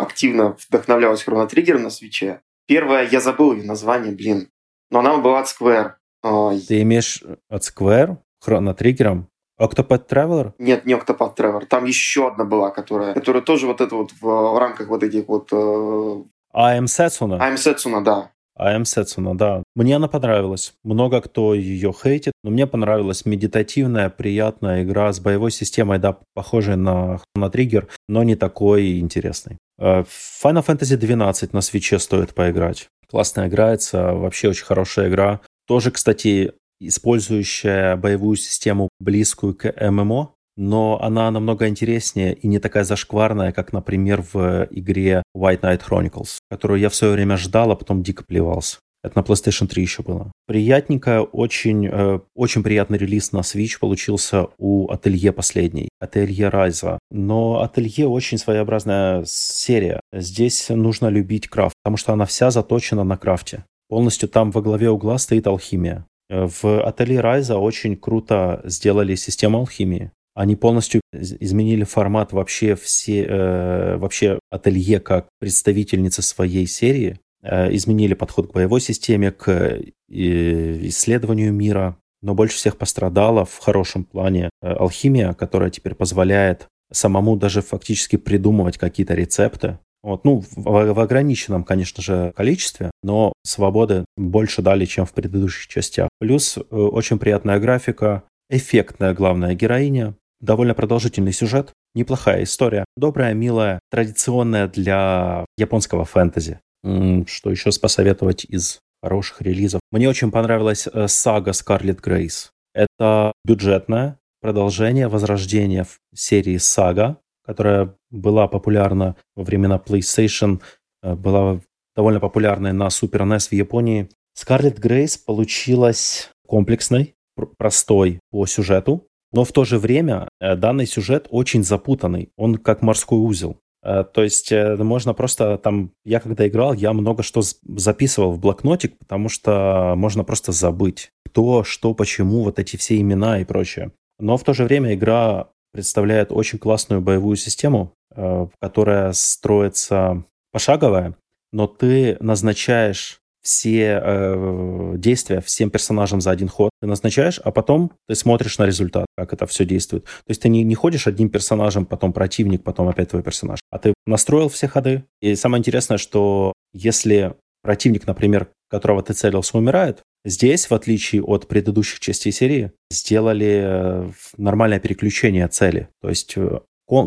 активно вдохновлялась Trigger на свече. Первая, я забыл ее название, блин. Но она была от Square. Ты имеешь от Square? Trigger? Octopath Traveler? Нет, не Octopath Traveler. Там еще одна была, которая, которая тоже вот это вот в, в рамках вот этих вот... Э... I'm Setsuna? I'm Setsuna, да. АМ Сетсуна, да. Мне она понравилась. Много кто ее хейтит, но мне понравилась медитативная, приятная игра с боевой системой, да, похожей на Chrono Trigger, но не такой интересной. Э, Final Fantasy 12 на свече стоит поиграть. Классно играется, вообще очень хорошая игра. Тоже, кстати, использующая боевую систему близкую к ММО, но она намного интереснее и не такая зашкварная, как, например, в игре White Knight Chronicles, которую я в свое время ждал, а потом дико плевался. Это на PlayStation 3 еще было. Приятненько, очень, э, очень приятный релиз на Switch получился у Ателье последний. Ателье Райза. Но Ателье очень своеобразная серия. Здесь нужно любить крафт, потому что она вся заточена на крафте. Полностью там во главе угла стоит алхимия. Э, в Ателье Райза очень круто сделали систему алхимии. Они полностью изменили формат вообще все, э, вообще ателье как представительницы своей серии, изменили подход к боевой системе, к э, исследованию мира, но больше всех пострадала в хорошем плане э, алхимия, которая теперь позволяет самому даже фактически придумывать какие-то рецепты. Вот, ну, в, в ограниченном, конечно же, количестве, но свободы больше дали, чем в предыдущих частях. Плюс э, очень приятная графика, эффектная главная героиня, довольно продолжительный сюжет, неплохая история, добрая, милая, традиционная для японского фэнтези. Что еще посоветовать из хороших релизов? Мне очень понравилась э, сага Scarlet Grace. Это бюджетное продолжение, возрождение в серии Сага, которая была популярна во времена PlayStation, э, была довольно популярной на Super NES в Японии. Scarlet Grace получилась комплексной, простой по сюжету, но в то же время э, данный сюжет очень запутанный. Он как морской узел. Э, то есть можно просто там, я когда играл, я много что записывал в блокнотик, потому что можно просто забыть, кто, что, почему, вот эти все имена и прочее. Но в то же время игра представляет очень классную боевую систему, э, которая строится пошаговая, но ты назначаешь все э, действия всем персонажам за один ход. Ты назначаешь, а потом ты смотришь на результат, как это все действует. То есть ты не, не ходишь одним персонажем, потом противник, потом опять твой персонаж. А ты настроил все ходы. И самое интересное, что если противник, например, которого ты целился, умирает, Здесь, в отличие от предыдущих частей серии, сделали э, нормальное переключение цели. То есть э,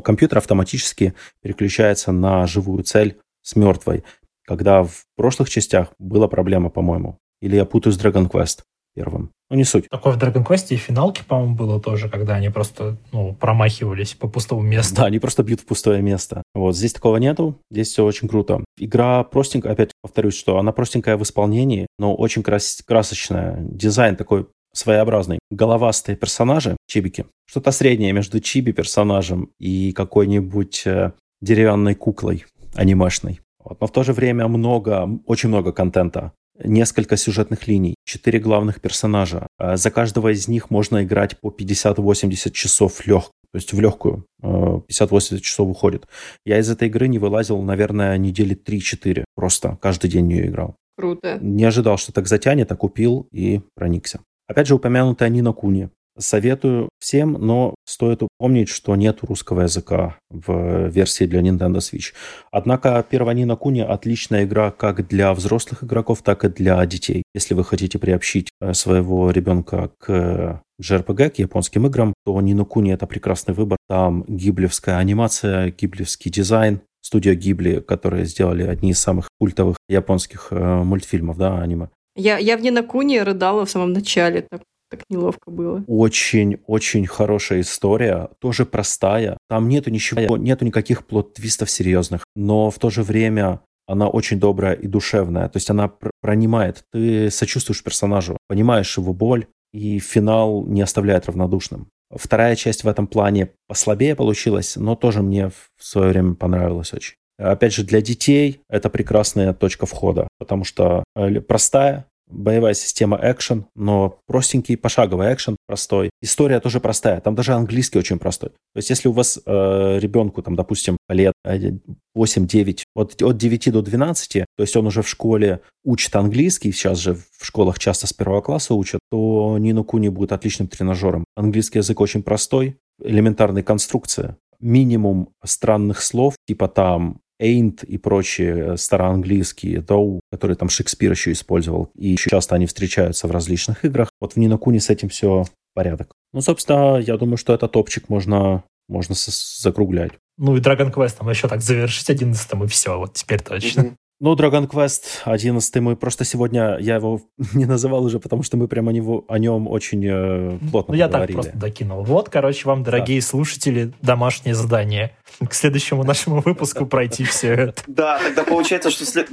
компьютер автоматически переключается на живую цель с мертвой, когда в прошлых частях была проблема, по-моему. Или я путаю с Dragon Quest первым. Ну, не суть. Такое в Dragon Quest и финалке, по-моему, было тоже, когда они просто ну, промахивались по пустому месту. Да, они просто бьют в пустое место. Вот здесь такого нету, здесь все очень круто. Игра простенькая, опять повторюсь, что она простенькая в исполнении, но очень крас- красочная. Дизайн такой своеобразный. Головастые персонажи, чибики. Что-то среднее между чиби-персонажем и какой-нибудь э, деревянной куклой анимешной. Но в то же время много, очень много контента несколько сюжетных линий, четыре главных персонажа. А за каждого из них можно играть по 50-80 часов лег, то есть в легкую. 50-80 часов уходит. Я из этой игры не вылазил, наверное, недели 3-4. Просто каждый день в нее играл. Круто. Не ожидал, что так затянет, а купил и проникся. Опять же, упомянутая Нина Куни. Советую всем, но стоит помнить, что нет русского языка в версии для Nintendo Switch. Однако первая Нина Куни отличная игра как для взрослых игроков, так и для детей. Если вы хотите приобщить э, своего ребенка к JRPG, к японским играм, то Нина Куни это прекрасный выбор. Там гиблевская анимация, гиблевский дизайн, студия Гибли, которые сделали одни из самых культовых японских э, мультфильмов, да, аниме. Я, я в Нинокуне рыдала в самом начале. Так так неловко было. Очень-очень хорошая история, тоже простая. Там нету ничего, нету никаких плод-твистов серьезных, но в то же время она очень добрая и душевная. То есть она пр пронимает, ты сочувствуешь персонажу, понимаешь его боль, и финал не оставляет равнодушным. Вторая часть в этом плане послабее получилась, но тоже мне в свое время понравилась очень. Опять же, для детей это прекрасная точка входа, потому что э, простая, боевая система экшен, но простенький пошаговый экшен, простой. История тоже простая, там даже английский очень простой. То есть если у вас э, ребенку, там, допустим, лет 8-9, от, от 9 до 12, то есть он уже в школе учит английский, сейчас же в школах часто с первого класса учат, то Нину Куни будет отличным тренажером. Английский язык очень простой, элементарная конструкция, минимум странных слов, типа там Ain't и прочие староанглийские, Доу, которые там Шекспир еще использовал, и еще часто они встречаются в различных играх. Вот в Нинокуне с этим все порядок. Ну, собственно, я думаю, что этот топчик можно, можно закруглять. Ну и Dragon Quest там еще так завершить одиннадцатым, и все, вот теперь точно. Mm-hmm. Ну, Dragon Quest 11 мы просто сегодня, я его не называл уже, потому что мы прямо о, него, о нем очень э, плотно Ну, я так просто докинул. Вот, короче, вам, дорогие да. слушатели, домашнее задание. К следующему нашему выпуску пройти все это. Да, тогда получается, что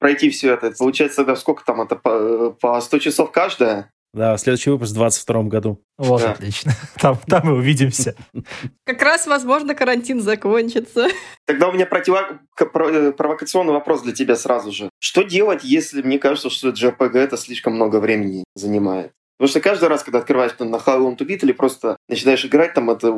пройти все это, получается, тогда сколько там, это по 100 часов каждая? Да, следующий выпуск в 22 году. Вот, да. отлично. Там, там мы увидимся. Как раз, возможно, карантин закончится. Тогда у меня противо... Э, провокационный вопрос для тебя сразу же. Что делать, если мне кажется, что JRPG это слишком много времени занимает? Потому что каждый раз, когда открываешь там, на How Long to Beat или просто начинаешь играть, там это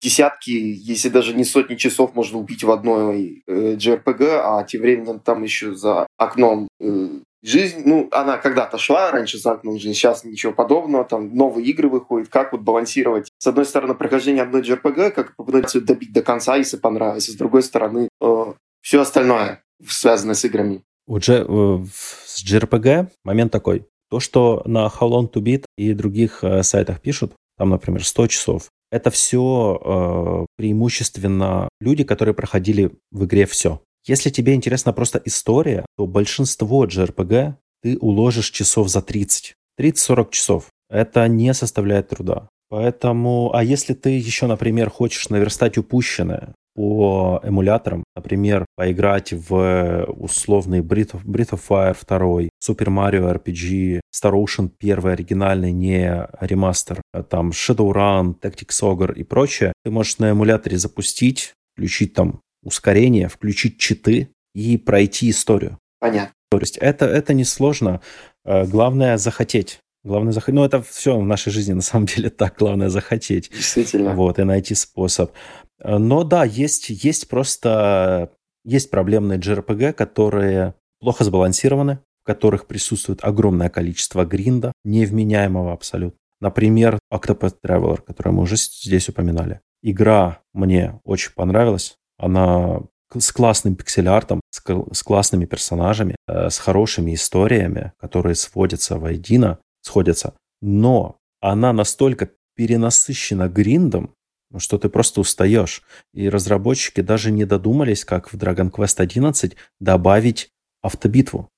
десятки, если даже не сотни часов можно убить в одной э, JRPG, а тем временем там еще за окном э, жизнь, ну, она когда-то шла раньше за окном жизни, сейчас ничего подобного, там новые игры выходят, как вот балансировать. С одной стороны, прохождение одной JRPG, как попытаться добить до конца, если понравится. С другой стороны, э, все остальное, связанное с играми. У G, э, с JRPG момент такой. То, что на How Long to Beat и других э, сайтах пишут, там, например, 100 часов, это все э, преимущественно люди, которые проходили в игре все. Если тебе интересна просто история, то большинство JRPG ты уложишь часов за 30. 30-40 часов. Это не составляет труда. Поэтому, а если ты еще, например, хочешь наверстать упущенное по эмуляторам, например, поиграть в условный Breath of, Breath of Fire 2, Super Mario RPG, Star Ocean 1 оригинальный, не ремастер, а там Shadowrun, Tactics Ogre и прочее, ты можешь на эмуляторе запустить, включить там ускорение, включить читы и пройти историю. Понятно. То есть это, это несложно. Э, главное захотеть. Главное захотеть. Ну, это все в нашей жизни на самом деле так. Главное захотеть. Действительно. Вот, и найти способ. Э, но да, есть, есть просто... Есть проблемные JRPG, которые плохо сбалансированы, в которых присутствует огромное количество гринда, невменяемого абсолютно. Например, Octopath Traveler, который мы уже здесь упоминали. Игра мне очень понравилась. Она с классным пиксель-артом, с, с классными персонажами, э, с хорошими историями, которые сводятся воедино, сходятся. Но она настолько перенасыщена гриндом, что ты просто устаешь. И разработчики даже не додумались, как в Dragon Quest 11 добавить автобитву.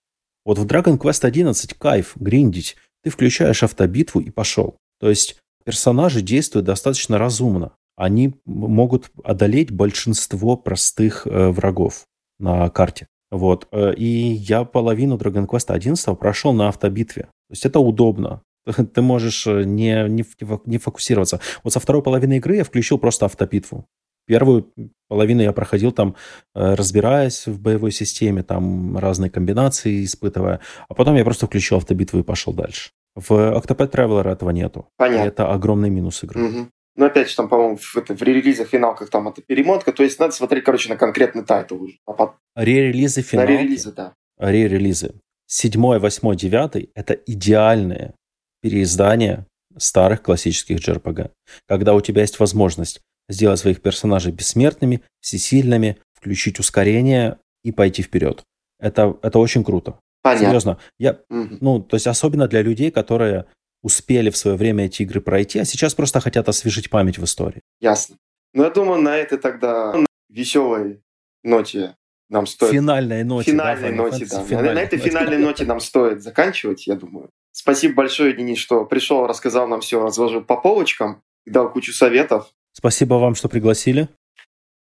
Вот в Dragon Quest 11 кайф гриндить. Ты включаешь автобитву и пошел. То есть персонажи действуют достаточно разумно они могут одолеть большинство простых э, врагов на карте. Вот. Э, и я половину Dragon Quest 11 прошел на автобитве. То есть это удобно. Ты можешь э, не, не, не фокусироваться. Вот со второй половины игры я включил просто автобитву. Первую половину я проходил там, разбираясь в боевой системе, там разные комбинации испытывая, а потом я просто включил автобитву и пошел дальше. В Octopath Traveler этого нету. Понятно. И это огромный минус игры. Угу. Но опять же, там, по-моему, в, это, в релизах, финалках там это перемотка. То есть надо смотреть, короче, на конкретный title уже. А под... Ре-релизы, финалки. На релизы да. Ре-релизы. Седьмой, восьмой, девятый – это идеальные переиздания старых классических JRPG. Когда у тебя есть возможность сделать своих персонажей бессмертными, всесильными, включить ускорение и пойти вперед. Это, это очень круто. Понятно. Серьезно. Я, угу. ну, то есть особенно для людей, которые успели в свое время эти игры пройти, а сейчас просто хотят освежить память в истории. Ясно. Ну, я думаю, на этой тогда веселой ноте нам стоит... Финальной ноте. Финальной да, ноте, да. Финальной на, этой финальной ноте нам стоит заканчивать, я думаю. Спасибо большое, Денис, что пришел, рассказал нам все, разложил по полочкам, дал кучу советов. Спасибо вам, что пригласили.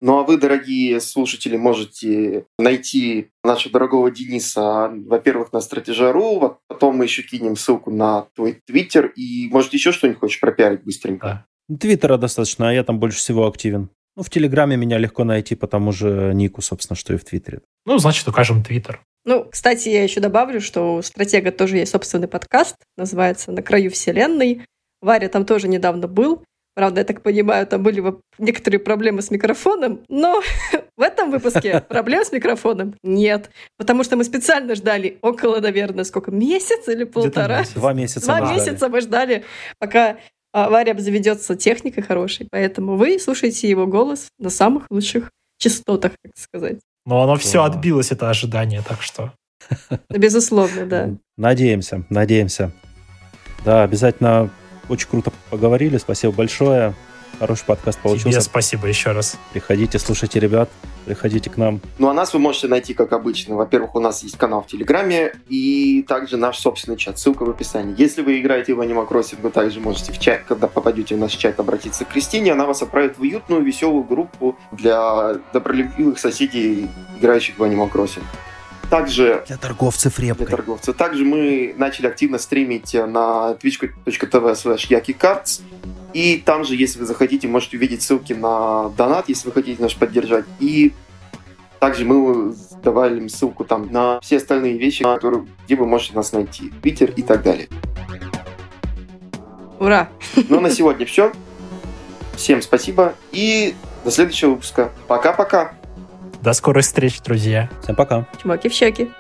Ну а вы, дорогие слушатели, можете найти нашего дорогого Дениса, во-первых, на стратежару, потом мы еще кинем ссылку на твой твиттер, и, может, еще что-нибудь хочешь пропиарить быстренько? Да. Твиттера достаточно, а я там больше всего активен. Ну, в Телеграме меня легко найти по тому же нику, собственно, что и в Твиттере. Ну, значит, укажем Твиттер. Ну, кстати, я еще добавлю, что у Стратега тоже есть собственный подкаст, называется «На краю вселенной». Варя там тоже недавно был. Правда, я так понимаю, там были некоторые проблемы с микрофоном, но в этом выпуске проблем с микрофоном нет. Потому что мы специально ждали около, наверное, сколько, месяц или полтора? Два месяца Два мы месяца ждали. мы ждали, пока а, Варя обзаведется техникой хорошей. Поэтому вы слушаете его голос на самых лучших частотах, так сказать. Но оно все отбилось, это ожидание, так что... Безусловно, да. Надеемся, надеемся. Да, обязательно очень круто поговорили. Спасибо большое. Хороший подкаст получился. Тебе спасибо еще раз. Приходите, слушайте ребят, приходите к нам. Ну, а нас вы можете найти, как обычно. Во-первых, у нас есть канал в Телеграме и также наш собственный чат. Ссылка в описании. Если вы играете в Animal Crossing, вы также можете в чат, когда попадете в наш чат, обратиться к Кристине. Она вас отправит в уютную, веселую группу для добролюбивых соседей, играющих в Animal Crossing. Также... Для торговцев репкой. Для торговцев. Также мы начали активно стримить на twitch.tv slash yakicards. И там же, если вы захотите, можете увидеть ссылки на донат, если вы хотите нас поддержать. И также мы давали ссылку там на все остальные вещи, которые, где вы можете нас найти. Питер и так далее. Ура! Ну, на сегодня все. Всем спасибо и до следующего выпуска. Пока-пока! До скорой встречи, друзья. Всем пока. Чмоки в щеки.